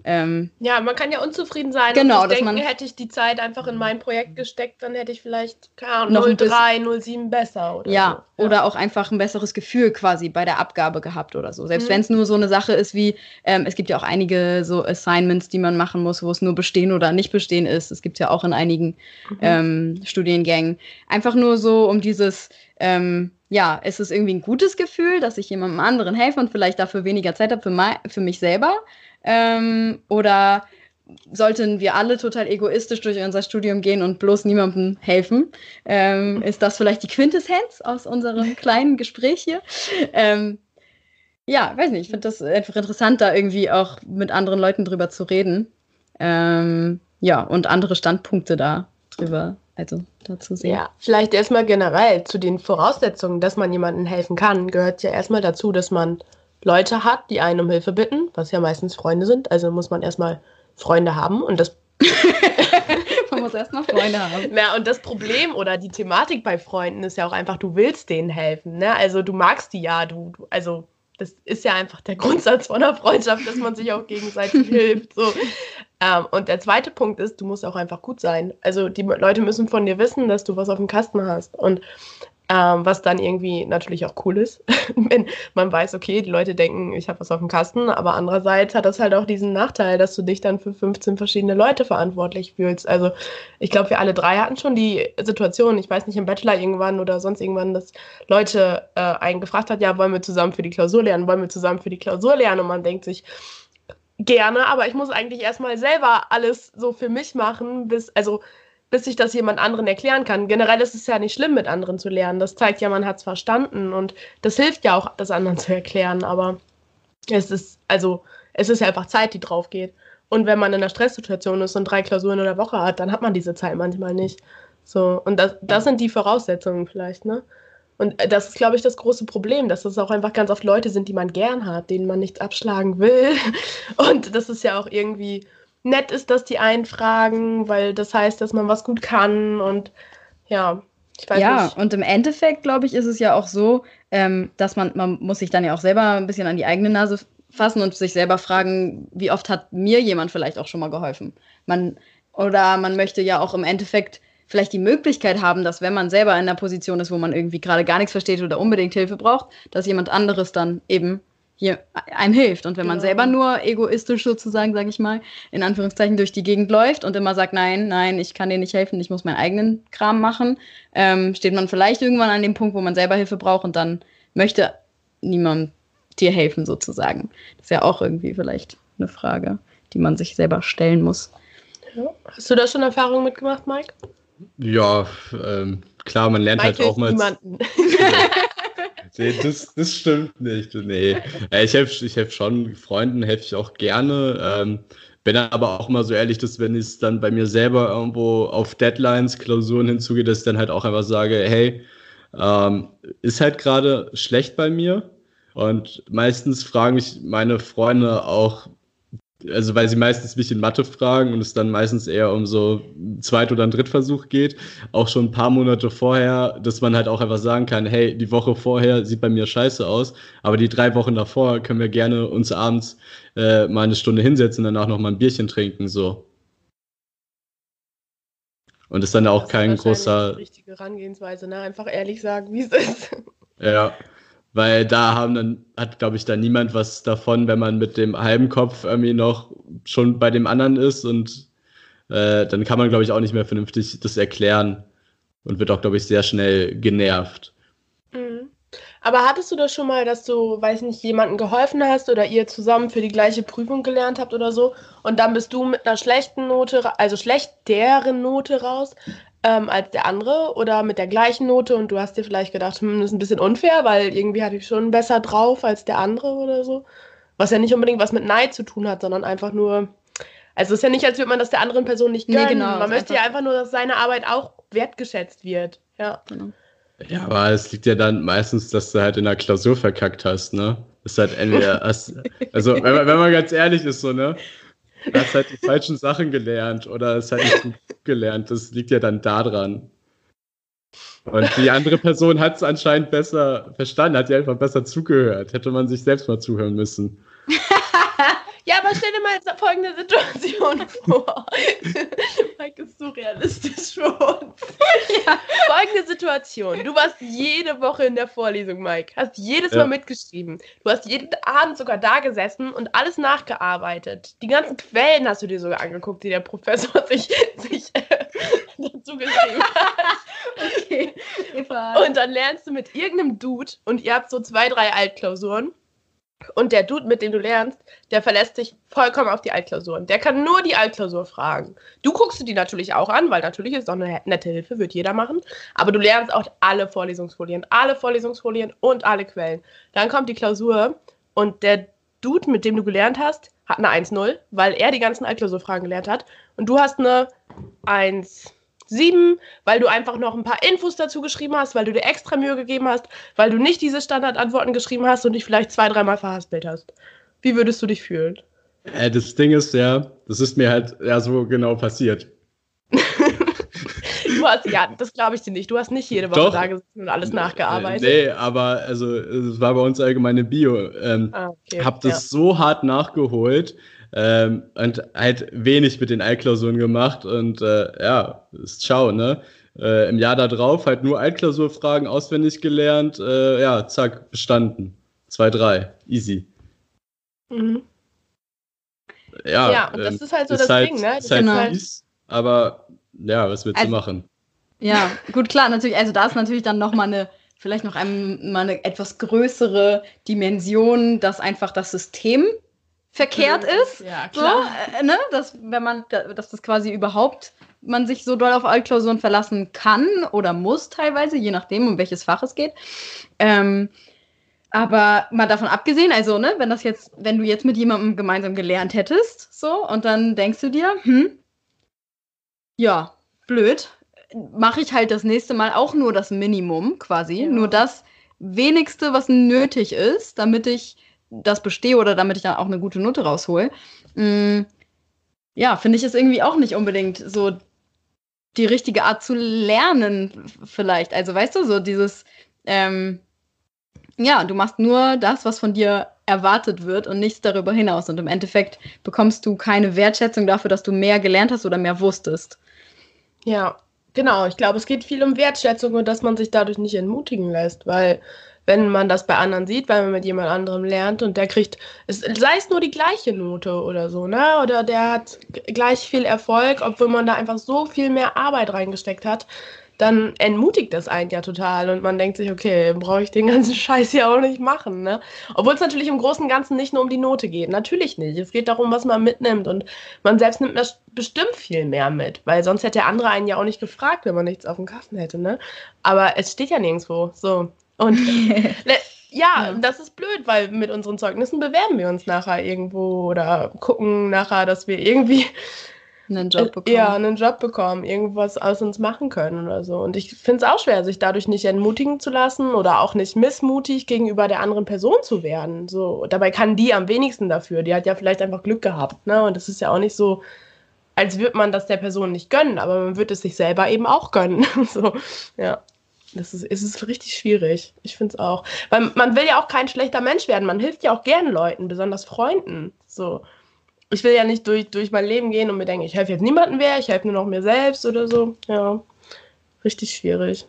ähm, Ja, man kann ja unzufrieden sein Genau, und dass denken, man- hätte ich die Zeit einfach in mein Projekt gesteckt, dann hätte ich vielleicht, keine Ahnung, Noch ein 03, 07 besser oder ja, so. oder auch einfach ein besseres Gefühl quasi bei der Abgabe gehabt oder so. Selbst Mhm. wenn es nur so eine Sache ist wie, ähm, es gibt ja auch einige so Assignments, die man machen muss, wo es nur bestehen oder nicht bestehen ist. Es gibt ja auch in einigen Mhm. ähm, Studiengängen. Einfach nur so um dieses, ähm, ja, ist es irgendwie ein gutes Gefühl, dass ich jemandem anderen helfe und vielleicht dafür weniger Zeit habe für, für mich selber? Ähm, oder sollten wir alle total egoistisch durch unser Studium gehen und bloß niemandem helfen? Ähm, ist das vielleicht die Quintessenz aus unserem kleinen Gespräch hier? Ähm, ja, weiß nicht, ich finde das einfach interessant, da irgendwie auch mit anderen Leuten drüber zu reden. Ähm, ja, und andere Standpunkte da drüber, also dazu sehen. Ja, vielleicht erstmal generell zu den Voraussetzungen, dass man jemandem helfen kann, gehört ja erstmal dazu, dass man Leute hat, die einen um Hilfe bitten, was ja meistens Freunde sind. Also muss man erstmal Freunde haben und das Man muss erstmal Freunde haben. Na, und das Problem oder die Thematik bei Freunden ist ja auch einfach, du willst denen helfen, ne? Also du magst die ja, du, du also das ist ja einfach der Grundsatz von einer Freundschaft, dass man sich auch gegenseitig hilft. So. Ähm, und der zweite Punkt ist, du musst auch einfach gut sein. Also die Leute müssen von dir wissen, dass du was auf dem Kasten hast. Und ähm, was dann irgendwie natürlich auch cool ist, wenn man weiß, okay, die Leute denken, ich habe was auf dem Kasten, aber andererseits hat das halt auch diesen Nachteil, dass du dich dann für 15 verschiedene Leute verantwortlich fühlst. Also ich glaube, wir alle drei hatten schon die Situation, ich weiß nicht, im Bachelor irgendwann oder sonst irgendwann, dass Leute äh, einen gefragt hat, ja, wollen wir zusammen für die Klausur lernen, wollen wir zusammen für die Klausur lernen und man denkt sich, gerne, aber ich muss eigentlich erstmal selber alles so für mich machen, bis, also bis ich das jemand anderen erklären kann. Generell ist es ja nicht schlimm, mit anderen zu lernen. Das zeigt ja, man hat es verstanden und das hilft ja auch, das anderen zu erklären, aber es ist, also, es ist ja einfach Zeit, die drauf geht. Und wenn man in einer Stresssituation ist und drei Klausuren in der Woche hat, dann hat man diese Zeit manchmal nicht. So, und das, das sind die Voraussetzungen vielleicht, ne? Und äh, das ist, glaube ich, das große Problem, dass es auch einfach ganz oft Leute sind, die man gern hat, denen man nichts abschlagen will. Und das ist ja auch irgendwie nett ist, dass die einen fragen, weil das heißt, dass man was gut kann und ja, ich weiß ja, nicht. und im Endeffekt, glaube ich, ist es ja auch so, ähm, dass man, man muss sich dann ja auch selber ein bisschen an die eigene Nase fassen und sich selber fragen, wie oft hat mir jemand vielleicht auch schon mal geholfen. Man, oder man möchte ja auch im Endeffekt vielleicht die Möglichkeit haben, dass wenn man selber in einer Position ist, wo man irgendwie gerade gar nichts versteht oder unbedingt Hilfe braucht, dass jemand anderes dann eben hier einem hilft. Und wenn man Genau. selber nur egoistisch sozusagen, sage ich mal, in Anführungszeichen durch die Gegend läuft und immer sagt, nein, nein, ich kann dir nicht helfen, ich muss meinen eigenen Kram machen, ähm, steht man vielleicht irgendwann an dem Punkt, wo man selber Hilfe braucht und dann möchte niemand dir helfen sozusagen. Das ist ja auch irgendwie vielleicht eine Frage, die man sich selber stellen muss. Ja. Hast du da schon Erfahrungen mitgemacht, Mike? Ja, ähm, klar, man lernt Mike halt auch mal. niemanden. Nee, das, das stimmt nicht. Nee. Äh, Ich helfe ich helf schon Freunden, helfe ich auch gerne. Ähm, bin aber auch mal so ehrlich, dass wenn es dann bei mir selber irgendwo auf Deadlines, Klausuren hinzugeht, dass ich dann halt auch einfach sage, hey, ähm, ist halt gerade schlecht bei mir. Und meistens fragen mich meine Freunde auch, also weil sie meistens mich in Mathe fragen und es dann meistens eher um so einen Zweit- oder einen Drittversuch geht, auch schon ein paar Monate vorher, dass man halt auch einfach sagen kann, hey, die Woche vorher sieht bei mir scheiße aus, aber die drei Wochen davor können wir gerne uns abends äh, mal eine Stunde hinsetzen und danach noch mal ein Bierchen trinken, so. Und ist dann auch Das ist kein wahrscheinlich großer, Die richtige Herangehensweise, ne? Einfach ehrlich sagen, wie es ist. Ja, weil da haben dann, hat, glaube ich, da niemand was davon, wenn man mit dem halben Kopf irgendwie noch schon bei dem anderen ist und äh, dann kann man, glaube ich, auch nicht mehr vernünftig das erklären und wird auch, glaube ich, sehr schnell genervt. Mhm. Aber hattest du das schon mal, dass du, weiß nicht, jemandem geholfen hast oder ihr zusammen für die gleiche Prüfung gelernt habt oder so und dann bist du mit einer schlechten Note, also schlechteren Note raus ähm, als der andere oder mit der gleichen Note und du hast dir vielleicht gedacht, hm, das ist ein bisschen unfair, weil irgendwie hatte ich schon besser drauf als der andere oder so. Was ja nicht unbedingt was mit Neid zu tun hat, sondern einfach nur, also es ist ja nicht, als würde man das der anderen Person nicht Nee, gönnen. genau, man möchte ja einfach- einfach nur, dass seine Arbeit auch wertgeschätzt wird. Ja. Genau. Ja, aber es liegt ja dann meistens, dass du halt in der Klausur verkackt hast, ne? Das ist halt entweder, hast, also wenn man, wenn man ganz ehrlich ist, so, ne? Du hast halt die falschen Sachen gelernt oder es halt nicht gut gelernt. Das liegt ja dann da dran. Und die andere Person hat es anscheinend besser verstanden, hat ja einfach besser zugehört. Hätte man sich selbst mal zuhören müssen. Ja, aber stell dir mal jetzt folgende Situation vor. Mike ist so realistisch für uns. Folgende Situation. Du warst jede Woche in der Vorlesung, Mike. Hast jedes Ja. Mal mitgeschrieben. Du hast jeden Abend sogar da gesessen und alles nachgearbeitet. Die ganzen Quellen hast du dir sogar angeguckt, die der Professor sich, sich äh, dazu geschrieben hat. Okay. Und dann lernst du mit irgendeinem Dude und ihr habt so zwei, drei Altklausuren. Und der Dude, mit dem du lernst, der verlässt sich vollkommen auf die Altklausuren. Der kann nur die Altklausur fragen. Du guckst dir die natürlich auch an, weil natürlich ist auch eine nette Hilfe, wird jeder machen. Aber du lernst auch alle Vorlesungsfolien, alle Vorlesungsfolien und alle Quellen. Dann kommt die Klausur und der Dude, mit dem du gelernt hast, hat eine 1-0, weil er die ganzen Altklausurfragen gelernt hat. Und du hast eine 1. 7, weil du einfach noch ein paar Infos dazu geschrieben hast, weil du dir extra Mühe gegeben hast, weil du nicht diese Standardantworten geschrieben hast und dich vielleicht zwei, dreimal verhaspelt hast. Wie würdest du dich fühlen? Äh, das Ding ist ja, das ist mir halt ja so genau passiert. Du hast, ja, das glaube ich dir nicht. Du hast nicht jede Woche Doch. da gesessen und alles nachgearbeitet. Nee, aber also es war bei uns allgemeine Bio. Ähm, Ah, okay. hab das so hart nachgeholt ähm, und halt wenig mit den Altklausuren gemacht und äh, ja, ist ciao, ne? Äh, Im Jahr da drauf halt nur Altklausurfragen auswendig gelernt, äh, ja, zack, bestanden. 2, 3, easy. Ja. Mhm. Ja, Ja, und das ähm, ist halt so das halt, Ding, ne? Das Ist halt Genau. fies, aber ja, was willst Also- du machen? Ja, gut, klar, natürlich. Also da ist natürlich dann nochmal eine, vielleicht noch ein, mal eine etwas größere Dimension, dass einfach das System verkehrt ist. Ja, So, klar. äh, ne? dass, wenn man, da- dass das quasi überhaupt man sich so doll auf Altklausuren verlassen kann oder muss teilweise, je nachdem, um welches Fach es geht. Ähm, aber mal davon abgesehen, also, ne, wenn das jetzt, wenn du jetzt mit jemandem gemeinsam gelernt hättest, so, und dann denkst du dir, hm, ja, blöd, mache ich halt das nächste Mal auch nur das Minimum quasi, Ja. nur das wenigste, was nötig ist, damit ich das bestehe oder damit ich dann auch eine gute Note raushol. Mm, ja, finde ich es irgendwie auch nicht unbedingt so die richtige Art zu lernen, vielleicht. Also, weißt du, so dieses, ähm, ja, du machst nur das, was von dir erwartet wird und nichts darüber hinaus. Und im Endeffekt bekommst du keine Wertschätzung dafür, dass du mehr gelernt hast oder mehr wusstest. Ja, Genau, ich glaube, es geht viel um Wertschätzung und dass man sich dadurch nicht entmutigen lässt, weil wenn man das bei anderen sieht, weil man mit jemand anderem lernt und der kriegt, es, sei es nur die gleiche Note oder so, ne? Oder der hat gleich viel Erfolg, obwohl man da einfach so viel mehr Arbeit reingesteckt hat, dann entmutigt das einen ja total und man denkt sich, okay, brauche ich den ganzen Scheiß ja auch nicht machen, ne? Obwohl es natürlich im Großen und Ganzen nicht nur um die Note geht. Natürlich nicht. Es geht darum, was man mitnimmt und man selbst nimmt das bestimmt viel mehr mit, weil sonst hätte der andere einen ja auch nicht gefragt, wenn man nichts auf dem Kasten hätte, ne? Aber es steht ja nirgendwo. So. Und ja, ja, das ist blöd, weil mit unseren Zeugnissen bewerben wir uns nachher irgendwo oder gucken nachher, dass wir irgendwie einen Job bekommen. Ja, einen Job bekommen, irgendwas aus uns machen können oder so. Und ich finde es auch schwer, sich dadurch nicht entmutigen zu lassen oder auch nicht missmutig gegenüber der anderen Person zu werden. So, dabei kann die am wenigsten dafür. Die hat ja vielleicht einfach Glück gehabt, ne? Und das ist ja auch nicht so, als würde man das der Person nicht gönnen, aber man würde es sich selber eben auch gönnen. so, ja. Das ist, es ist richtig schwierig. Ich finde es auch. Weil man will ja auch kein schlechter Mensch werden. Man hilft ja auch gern Leuten, besonders Freunden. So. Ich will ja nicht durch, durch mein Leben gehen und mir denken, ich helfe jetzt niemandem mehr, ich helfe nur noch mir selbst oder so. Ja. Richtig schwierig.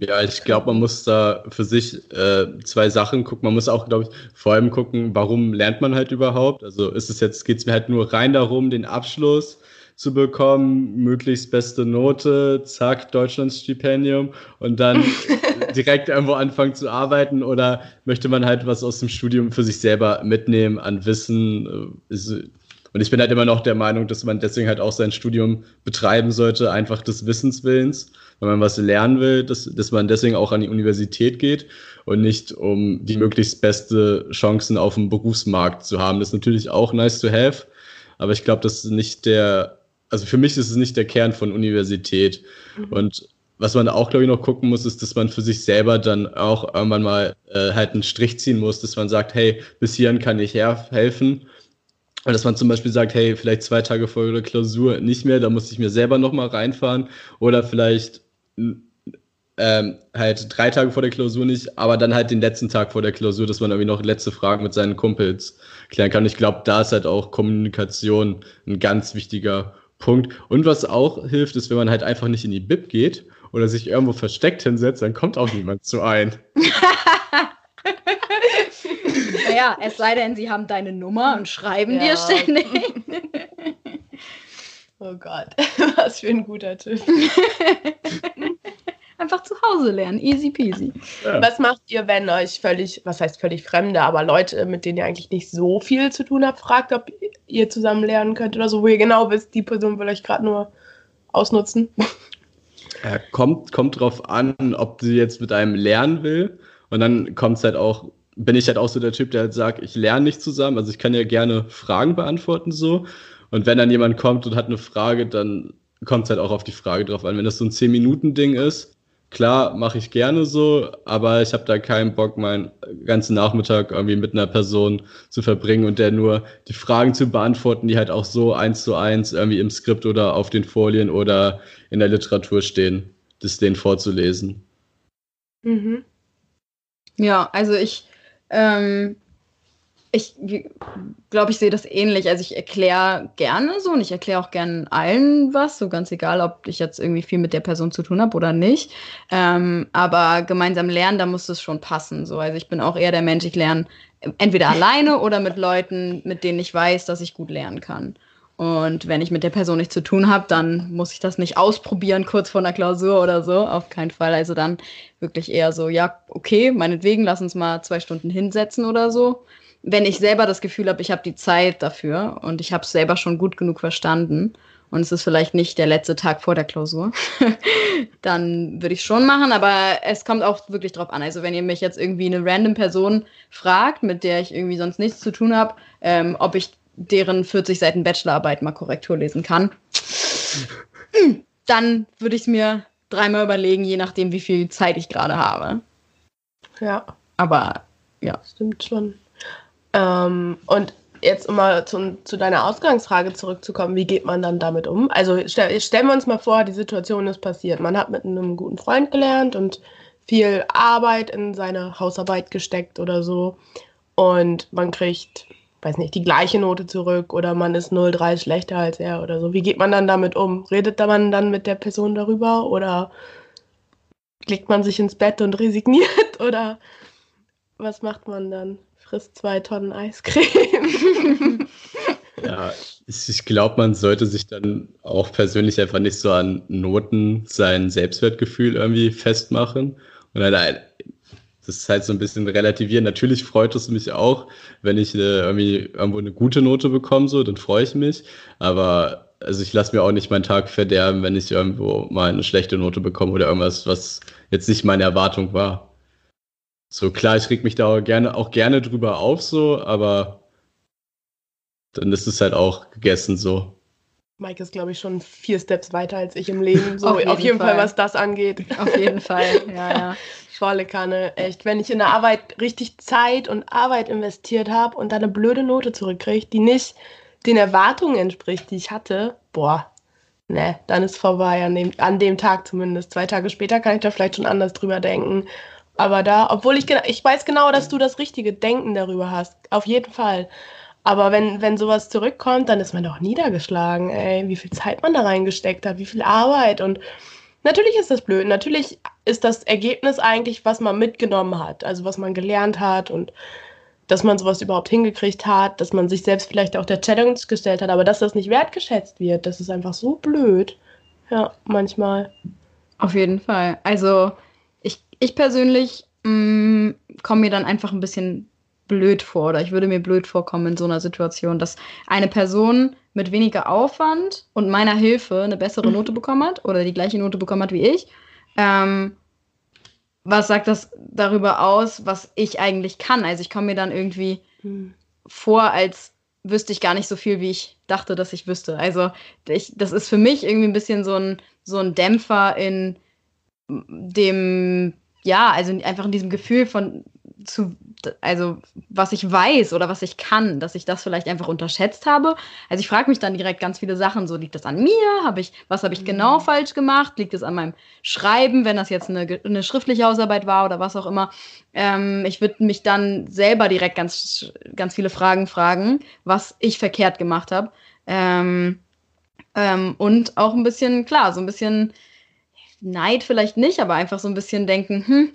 Ja, ich glaube, man muss da für sich äh, zwei Sachen gucken. Man muss auch, glaube ich, vor allem gucken, warum lernt man halt überhaupt? Also ist es jetzt, geht es mir halt nur rein darum, den Abschluss zu bekommen, möglichst beste Note, zack, Deutschlandsstipendium und dann direkt irgendwo anfangen zu arbeiten oder möchte man halt was aus dem Studium für sich selber mitnehmen an Wissen? Und ich bin halt immer noch der Meinung, dass man deswegen halt auch sein Studium betreiben sollte, einfach des Wissenswillens, wenn man was lernen will, dass, dass man deswegen auch an die Universität geht und nicht um die möglichst beste Chancen auf dem Berufsmarkt zu haben. Das ist natürlich auch nice to have, aber ich glaube, das ist nicht der also für mich ist es nicht der Kern von Universität. Mhm. Und was man auch, glaube ich, noch gucken muss, ist, dass man für sich selber dann auch irgendwann mal äh, halt einen Strich ziehen muss, dass man sagt, hey, bis hierhin kann ich helfen. Und dass man zum Beispiel sagt, hey, vielleicht zwei Tage vor der Klausur nicht mehr, da muss ich mir selber nochmal reinfahren. Oder vielleicht ähm, halt drei Tage vor der Klausur nicht, aber dann halt den letzten Tag vor der Klausur, dass man irgendwie noch letzte Fragen mit seinen Kumpels klären kann. Ich glaube, da ist halt auch Kommunikation ein ganz wichtiger Punkt. Und was auch hilft, ist, wenn man halt einfach nicht in die Bib geht oder sich irgendwo versteckt hinsetzt, dann kommt auch niemand zu ein. naja, es sei denn, sie haben deine Nummer und schreiben ja. dir ständig. oh Gott, was für ein guter Typ. Einfach zu Hause lernen, easy peasy. Ja. Was macht ihr, wenn euch völlig, was heißt völlig Fremde, aber Leute, mit denen ihr eigentlich nicht so viel zu tun habt, fragt, ob ihr zusammen lernen könnt oder so, wo ihr genau wisst, die Person will euch gerade nur ausnutzen? Ja, kommt, kommt drauf an, ob sie jetzt mit einem lernen will. Und dann kommt es halt auch, bin ich halt auch so der Typ, der halt sagt, ich lerne nicht zusammen. Also ich kann ja gerne Fragen beantworten so. Und wenn dann jemand kommt und hat eine Frage, dann kommt es halt auch auf die Frage drauf an. Wenn das so ein 10-Minuten-Ding ist, Klar, mache ich gerne so, aber ich habe da keinen Bock, meinen ganzen Nachmittag irgendwie mit einer Person zu verbringen und der nur die Fragen zu beantworten, die halt auch so eins zu eins irgendwie im Skript oder auf den Folien oder in der Literatur stehen, das denen vorzulesen. Mhm. Ja, also ich ähm, ich glaube, ich sehe das ähnlich. Also ich erkläre gerne so und ich erkläre auch gerne allen was, so ganz egal, ob ich jetzt irgendwie viel mit der Person zu tun habe oder nicht. Ähm, aber gemeinsam lernen, da muss es schon passen. So. Also ich bin auch eher der Mensch, ich lerne entweder alleine oder mit Leuten, mit denen ich weiß, dass ich gut lernen kann. Und wenn ich mit der Person nichts zu tun habe, dann muss ich das nicht ausprobieren kurz vor einer Klausur oder so. Auf keinen Fall. Also dann wirklich eher so, ja, okay, meinetwegen, lass uns mal zwei Stunden hinsetzen oder so wenn ich selber das Gefühl habe, ich habe die Zeit dafür und ich habe es selber schon gut genug verstanden und es ist vielleicht nicht der letzte Tag vor der Klausur, dann würde ich schon machen, aber es kommt auch wirklich drauf an. Also wenn ihr mich jetzt irgendwie eine random Person fragt, mit der ich irgendwie sonst nichts zu tun habe, ähm, ob ich deren 40 Seiten Bachelorarbeit mal Korrektur lesen kann, dann würde ich es mir dreimal überlegen, je nachdem, wie viel Zeit ich gerade habe. Ja. Aber ja. Stimmt schon. Ähm, und jetzt mal zu, zu, deiner Ausgangsfrage zurückzukommen, wie geht man dann damit um? Also stell, stellen wir uns mal vor, die Situation ist passiert. Man hat mit einem guten Freund gelernt und viel Arbeit in seine Hausarbeit gesteckt oder so. Und man kriegt weiß nicht, die gleiche Note zurück oder man ist 0,3 schlechter als er oder so. Wie geht man dann damit um? Redet man dann mit der Person darüber oder legt man sich ins Bett und resigniert oder was macht man dann? Frisst zwei Tonnen Eiscreme. ja, ich glaube, man sollte sich dann auch persönlich einfach nicht so an Noten sein Selbstwertgefühl irgendwie festmachen. Und dann das ist halt so ein bisschen relativieren. Natürlich freut es mich auch, wenn ich äh, irgendwie irgendwo eine gute Note bekomme, so, dann freue ich mich. Aber also ich lasse mir auch nicht meinen Tag verderben, wenn ich irgendwo mal eine schlechte Note bekomme oder irgendwas, was jetzt nicht meine Erwartung war. So klar, ich reg mich da auch gerne, auch gerne drüber auf, so, aber dann ist es halt auch gegessen so. Mike ist, glaube ich, schon vier Steps weiter als ich im Leben. So, auf jeden, auf jeden Fall. Fall. was das angeht. Auf jeden Fall, ja, ja. Volle Kanne, echt. Wenn ich in der Arbeit richtig Zeit und Arbeit investiert habe und dann eine blöde Note zurückkriege, die nicht den Erwartungen entspricht, die ich hatte, boah, ne, dann ist vorbei an dem, an dem Tag zumindest. Zwei Tage später kann ich da vielleicht schon anders drüber denken. Aber da, obwohl ich, ich weiß genau, dass du das richtige Denken darüber hast. Auf jeden Fall. Aber wenn, wenn sowas zurückkommt, dann ist man doch niedergeschlagen, ey, wie viel Zeit man da reingesteckt hat, wie viel Arbeit. Und natürlich ist das blöd. Natürlich ist das Ergebnis eigentlich, was man mitgenommen hat, also was man gelernt hat und dass man sowas überhaupt hingekriegt hat, dass man sich selbst vielleicht auch der Challenge gestellt hat, aber dass das nicht wertgeschätzt wird, das ist einfach so blöd. Ja, manchmal. Auf jeden Fall. Also ich, ich persönlich mm, komme mir dann einfach ein bisschen blöd vor oder ich würde mir blöd vorkommen in so einer Situation, dass eine Person mit weniger Aufwand und meiner Hilfe eine bessere Note bekommen hat oder die gleiche Note bekommen hat wie ich. Ähm, was sagt das darüber aus, was ich eigentlich kann? Also ich komme mir dann irgendwie mhm. vor, als wüsste ich gar nicht so viel, wie ich dachte, dass ich wüsste. Also ich, das ist für mich irgendwie ein bisschen so ein, so ein Dämpfer in dem, ja, also einfach in diesem Gefühl von zu, also was ich weiß oder was ich kann, dass ich das vielleicht einfach unterschätzt habe. Also ich frage mich dann direkt ganz viele Sachen, so liegt das an mir? Habe ich, was habe ich genau mhm. falsch gemacht? Liegt es an meinem Schreiben, wenn das jetzt eine, eine schriftliche Hausarbeit war oder was auch immer? Ähm, ich würde mich dann selber direkt ganz, ganz viele Fragen fragen, was ich verkehrt gemacht habe. Ähm, ähm, und auch ein bisschen, klar, so ein bisschen Neid vielleicht nicht, aber einfach so ein bisschen denken, hm,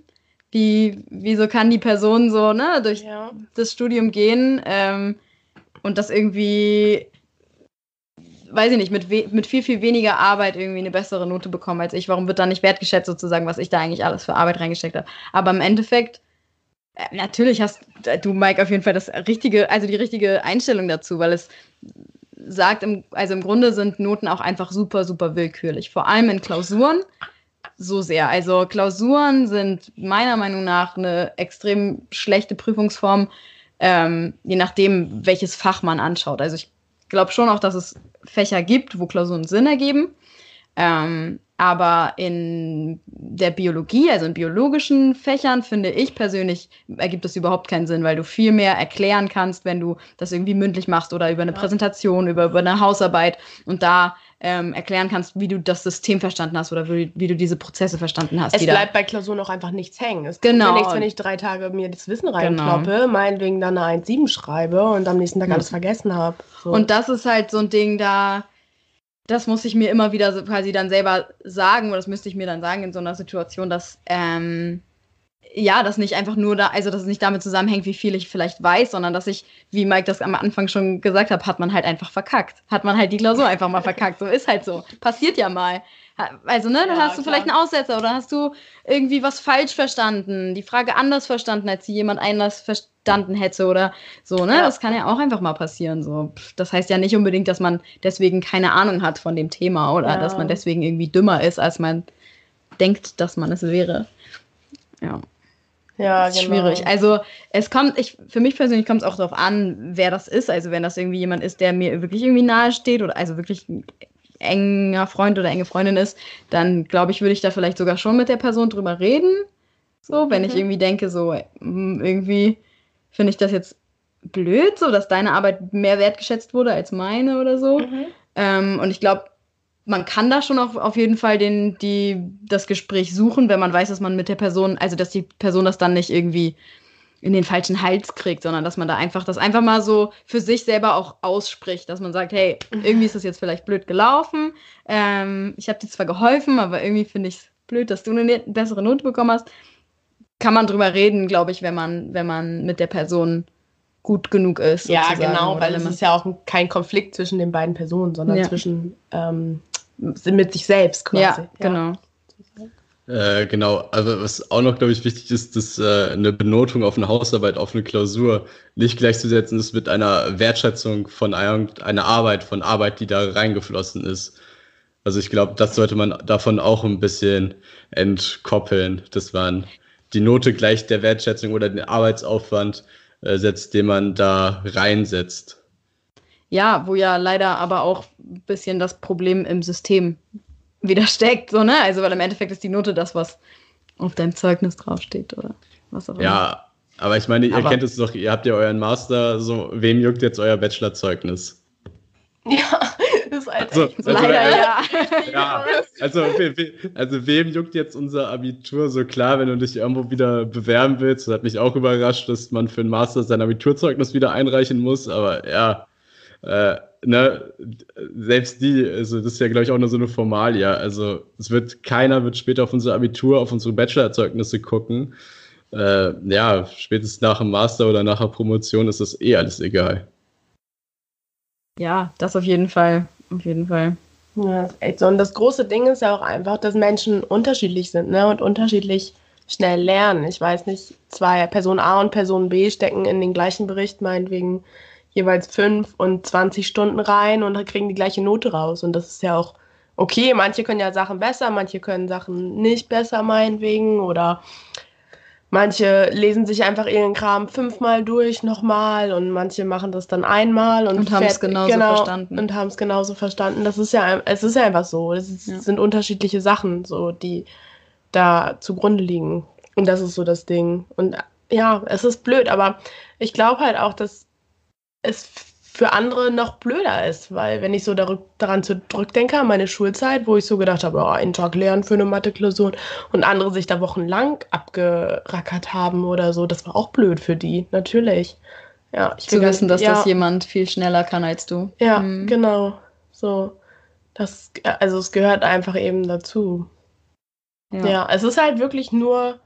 wie, wieso kann die Person so ne, durch ja. das Studium gehen ähm, und das irgendwie, weiß ich nicht, mit, mit viel, viel weniger Arbeit irgendwie eine bessere Note bekommen als ich. Warum wird da nicht wertgeschätzt sozusagen, was ich da eigentlich alles für Arbeit reingesteckt habe? Aber im Endeffekt, äh, natürlich hast du, Mike, auf jeden Fall das richtige, also die richtige Einstellung dazu, weil es sagt, im, also im Grunde sind Noten auch einfach super, super willkürlich. Vor allem in Klausuren so sehr. Also Klausuren sind meiner Meinung nach eine extrem schlechte Prüfungsform, ähm, je nachdem, welches Fach man anschaut. Also ich glaube schon auch, dass es Fächer gibt, wo Klausuren Sinn ergeben. Ähm, aber in der Biologie, also in biologischen Fächern, finde ich persönlich, ergibt das überhaupt keinen Sinn, weil du viel mehr erklären kannst, wenn du das irgendwie mündlich machst oder über eine Präsentation, über, über eine Hausarbeit. Und da ähm, erklären kannst, wie du das System verstanden hast oder wie, wie du diese Prozesse verstanden hast. Es bleibt bei Klausuren auch einfach nichts hängen. Es genau. mir nichts, wenn ich drei Tage mir das Wissen reinkloppe, genau. meinetwegen dann eine 1,7 schreibe und am nächsten Tag ja. alles vergessen habe. So. Und das ist halt so ein Ding, da das muss ich mir immer wieder quasi dann selber sagen, oder das müsste ich mir dann sagen in so einer Situation, dass ähm, ja, das nicht einfach nur da, also dass es nicht damit zusammenhängt, wie viel ich vielleicht weiß, sondern dass ich, wie Mike das am Anfang schon gesagt hat, hat man halt einfach verkackt. Hat man halt die Klausur einfach mal verkackt. So ist halt so. Passiert ja mal. Also, ne, dann ja, hast du klar. vielleicht einen Aussetzer oder hast du irgendwie was falsch verstanden, die Frage anders verstanden, als sie jemand anders verstanden hätte oder so, ne? Ja. Das kann ja auch einfach mal passieren. So. Das heißt ja nicht unbedingt, dass man deswegen keine Ahnung hat von dem Thema oder ja. dass man deswegen irgendwie dümmer ist, als man denkt, dass man es wäre. Ja. Ja, das ist genau. schwierig. Also es kommt, ich, für mich persönlich kommt es auch darauf an, wer das ist. Also wenn das irgendwie jemand ist, der mir wirklich irgendwie nahe steht oder also wirklich enger Freund oder enge Freundin ist, dann glaube ich, würde ich da vielleicht sogar schon mit der Person drüber reden. So, wenn mhm. ich irgendwie denke, so hm, irgendwie finde ich das jetzt blöd, so dass deine Arbeit mehr wertgeschätzt wurde als meine oder so. Mhm. Ähm, und ich glaube, man kann da schon auch auf jeden Fall den, die, das Gespräch suchen, wenn man weiß, dass man mit der Person, also dass die Person das dann nicht irgendwie in den falschen Hals kriegt, sondern dass man da einfach das einfach mal so für sich selber auch ausspricht, dass man sagt, hey, irgendwie ist das jetzt vielleicht blöd gelaufen. Ähm, ich habe dir zwar geholfen, aber irgendwie finde ich es blöd, dass du eine ne-, bessere Note bekommen hast. Kann man drüber reden, glaube ich, wenn man, wenn man mit der Person gut genug ist. Ja, genau, weil es ist ja auch kein Konflikt zwischen den beiden Personen, sondern ja. zwischen ähm, mit sich selbst quasi. Ja, genau. Äh, genau, also was auch noch, glaube ich, wichtig ist, dass äh, eine Benotung auf eine Hausarbeit, auf eine Klausur nicht gleichzusetzen ist mit einer Wertschätzung von einer Arbeit, von Arbeit, die da reingeflossen ist. Also ich glaube, das sollte man davon auch ein bisschen entkoppeln, dass man die Note gleich der Wertschätzung oder den Arbeitsaufwand äh, setzt, den man da reinsetzt. Ja, wo ja leider aber auch ein bisschen das Problem im System wieder steckt, so, ne? Also, weil im Endeffekt ist die Note das, was auf deinem Zeugnis draufsteht oder was auch immer. Ja, aber ich meine, ihr aber kennt es doch, ihr habt ja euren Master, so, wem juckt jetzt euer Bachelorzeugnis? Ja, ist halt also, also, leider äh, ja. ja. Also, we, also wem juckt jetzt unser Abitur so klar, wenn du dich irgendwo wieder bewerben willst? Das hat mich auch überrascht, dass man für einen Master sein Abiturzeugnis wieder einreichen muss, aber ja, äh, ne, selbst die, also das ist ja, glaube ich, auch nur so eine Formalie. Also es wird, keiner wird später auf unser Abitur, auf unsere Bachelorerzeugnisse gucken. Äh, ja, spätestens nach dem Master oder nach der Promotion ist das eh alles egal. Ja, das auf jeden Fall. Auf jeden Fall. Ja, echt so. Und das große Ding ist ja auch einfach, dass Menschen unterschiedlich sind, ne? Und unterschiedlich schnell lernen. Ich weiß nicht, zwei Person A und Person B stecken in den gleichen Bericht, meinetwegen jeweils fünf und 20 Stunden rein und kriegen die gleiche Note raus. Und das ist ja auch okay. Manche können ja Sachen besser, manche können Sachen nicht besser, meinetwegen. Oder manche lesen sich einfach ihren Kram fünfmal durch nochmal und manche machen das dann einmal und, und haben es genauso genau, verstanden. Und haben es genauso verstanden. Das ist ja, es ist ja einfach so. Es ja. sind unterschiedliche Sachen, so, die da zugrunde liegen. Und das ist so das Ding. Und ja, es ist blöd, aber ich glaube halt auch, dass es für andere noch blöder ist, weil wenn ich so daran zurückdenke an meine Schulzeit, wo ich so gedacht habe, oh, einen Tag lernen für eine Mathe-Klausur und andere sich da wochenlang abgerackert haben oder so, das war auch blöd für die, natürlich. Ja, ich Zu wissen, dass ja, das jemand viel schneller kann als du. Ja, mhm. genau. So, das, also es gehört einfach eben dazu. Ja. ja, es ist halt wirklich nur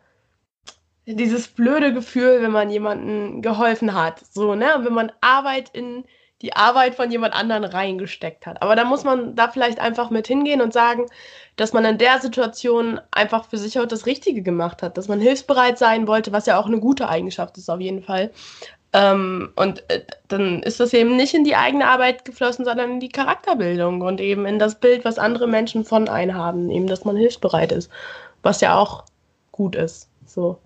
dieses blöde Gefühl, wenn man jemandem geholfen hat. So, ne? Wenn man Arbeit in die Arbeit von jemand anderen reingesteckt hat. Aber da muss man da vielleicht einfach mit hingehen und sagen, dass man in der Situation einfach für sich auch das Richtige gemacht hat, dass man hilfsbereit sein wollte, was ja auch eine gute Eigenschaft ist auf jeden Fall. Ähm, und äh, dann ist das eben nicht in die eigene Arbeit geflossen, sondern in die Charakterbildung und eben in das Bild, was andere Menschen von einem haben, eben, dass man hilfsbereit ist, was ja auch gut ist. So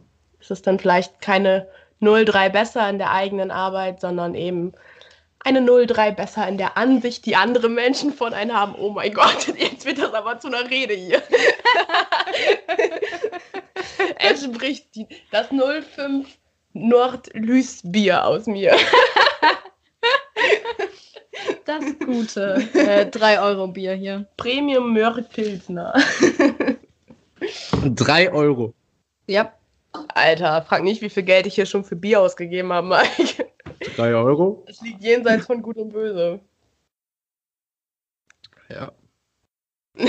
ist es dann vielleicht keine 0,3 besser in der eigenen Arbeit, sondern eben eine 0,3 besser in der Ansicht, die andere Menschen von einem haben. Oh mein Gott, jetzt wird das aber zu einer Rede hier. es spricht die, das 05 Nordlüß-Bier aus mir. Das gute äh, 3-Euro-Bier hier. Premium Mörk Pilsner. 3 Euro. Ja. Alter, frag nicht, wie viel Geld ich hier schon für Bier ausgegeben habe, Mike. Drei Euro? Das liegt jenseits von Gut und Böse. Ja.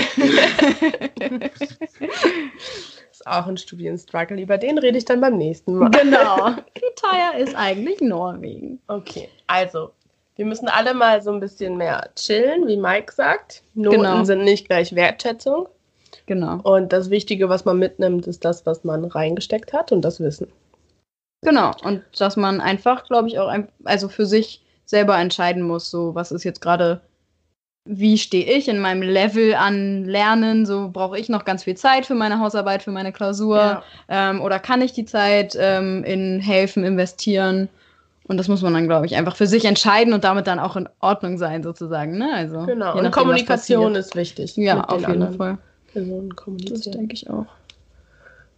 ist auch ein Studienstruggle. Über den rede ich dann beim nächsten Mal. Genau. Wie teuer ist eigentlich Norwegen? Okay, also, wir müssen alle mal so ein bisschen mehr chillen, wie Mike sagt. Noten genau. sind nicht gleich Wertschätzung. Genau. Und das Wichtige, was man mitnimmt, ist das, was man reingesteckt hat und das Wissen. Genau. Und dass man einfach, glaube ich, auch ein, also für sich selber entscheiden muss, so was ist jetzt gerade, wie stehe ich in meinem Level an Lernen, so brauche ich noch ganz viel Zeit für meine Hausarbeit, für meine Klausur ja. ähm, oder kann ich die Zeit ähm, in Helfen investieren? Und das muss man dann, glaube ich, einfach für sich entscheiden und damit dann auch in Ordnung sein, sozusagen. Ne? Also, genau, nachdem, und Kommunikation ist wichtig. Ja, auf jeden anderen. Fall. Personen kommunizieren. Das denke ich auch.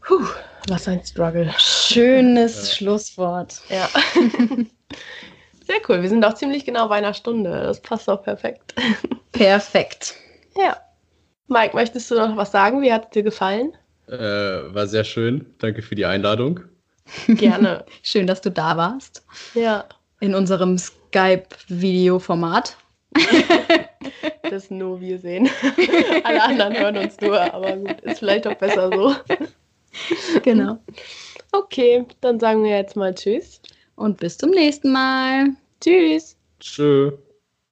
Puh, was ein Struggle. Schönes ja. Schlusswort. Ja. Sehr cool. Wir sind auch ziemlich genau bei einer Stunde. Das passt auch perfekt. Perfekt. Ja. Mike, möchtest du noch was sagen? Wie hat es dir gefallen? Äh, war sehr schön. Danke für die Einladung. Gerne. Schön, dass du da warst. Ja. In unserem Skype-Video-Format. das nur wir sehen. Alle anderen hören uns nur, aber gut, ist vielleicht auch besser so. Genau. Okay, dann sagen wir jetzt mal Tschüss. Und bis zum nächsten Mal. Tschüss. Tschö.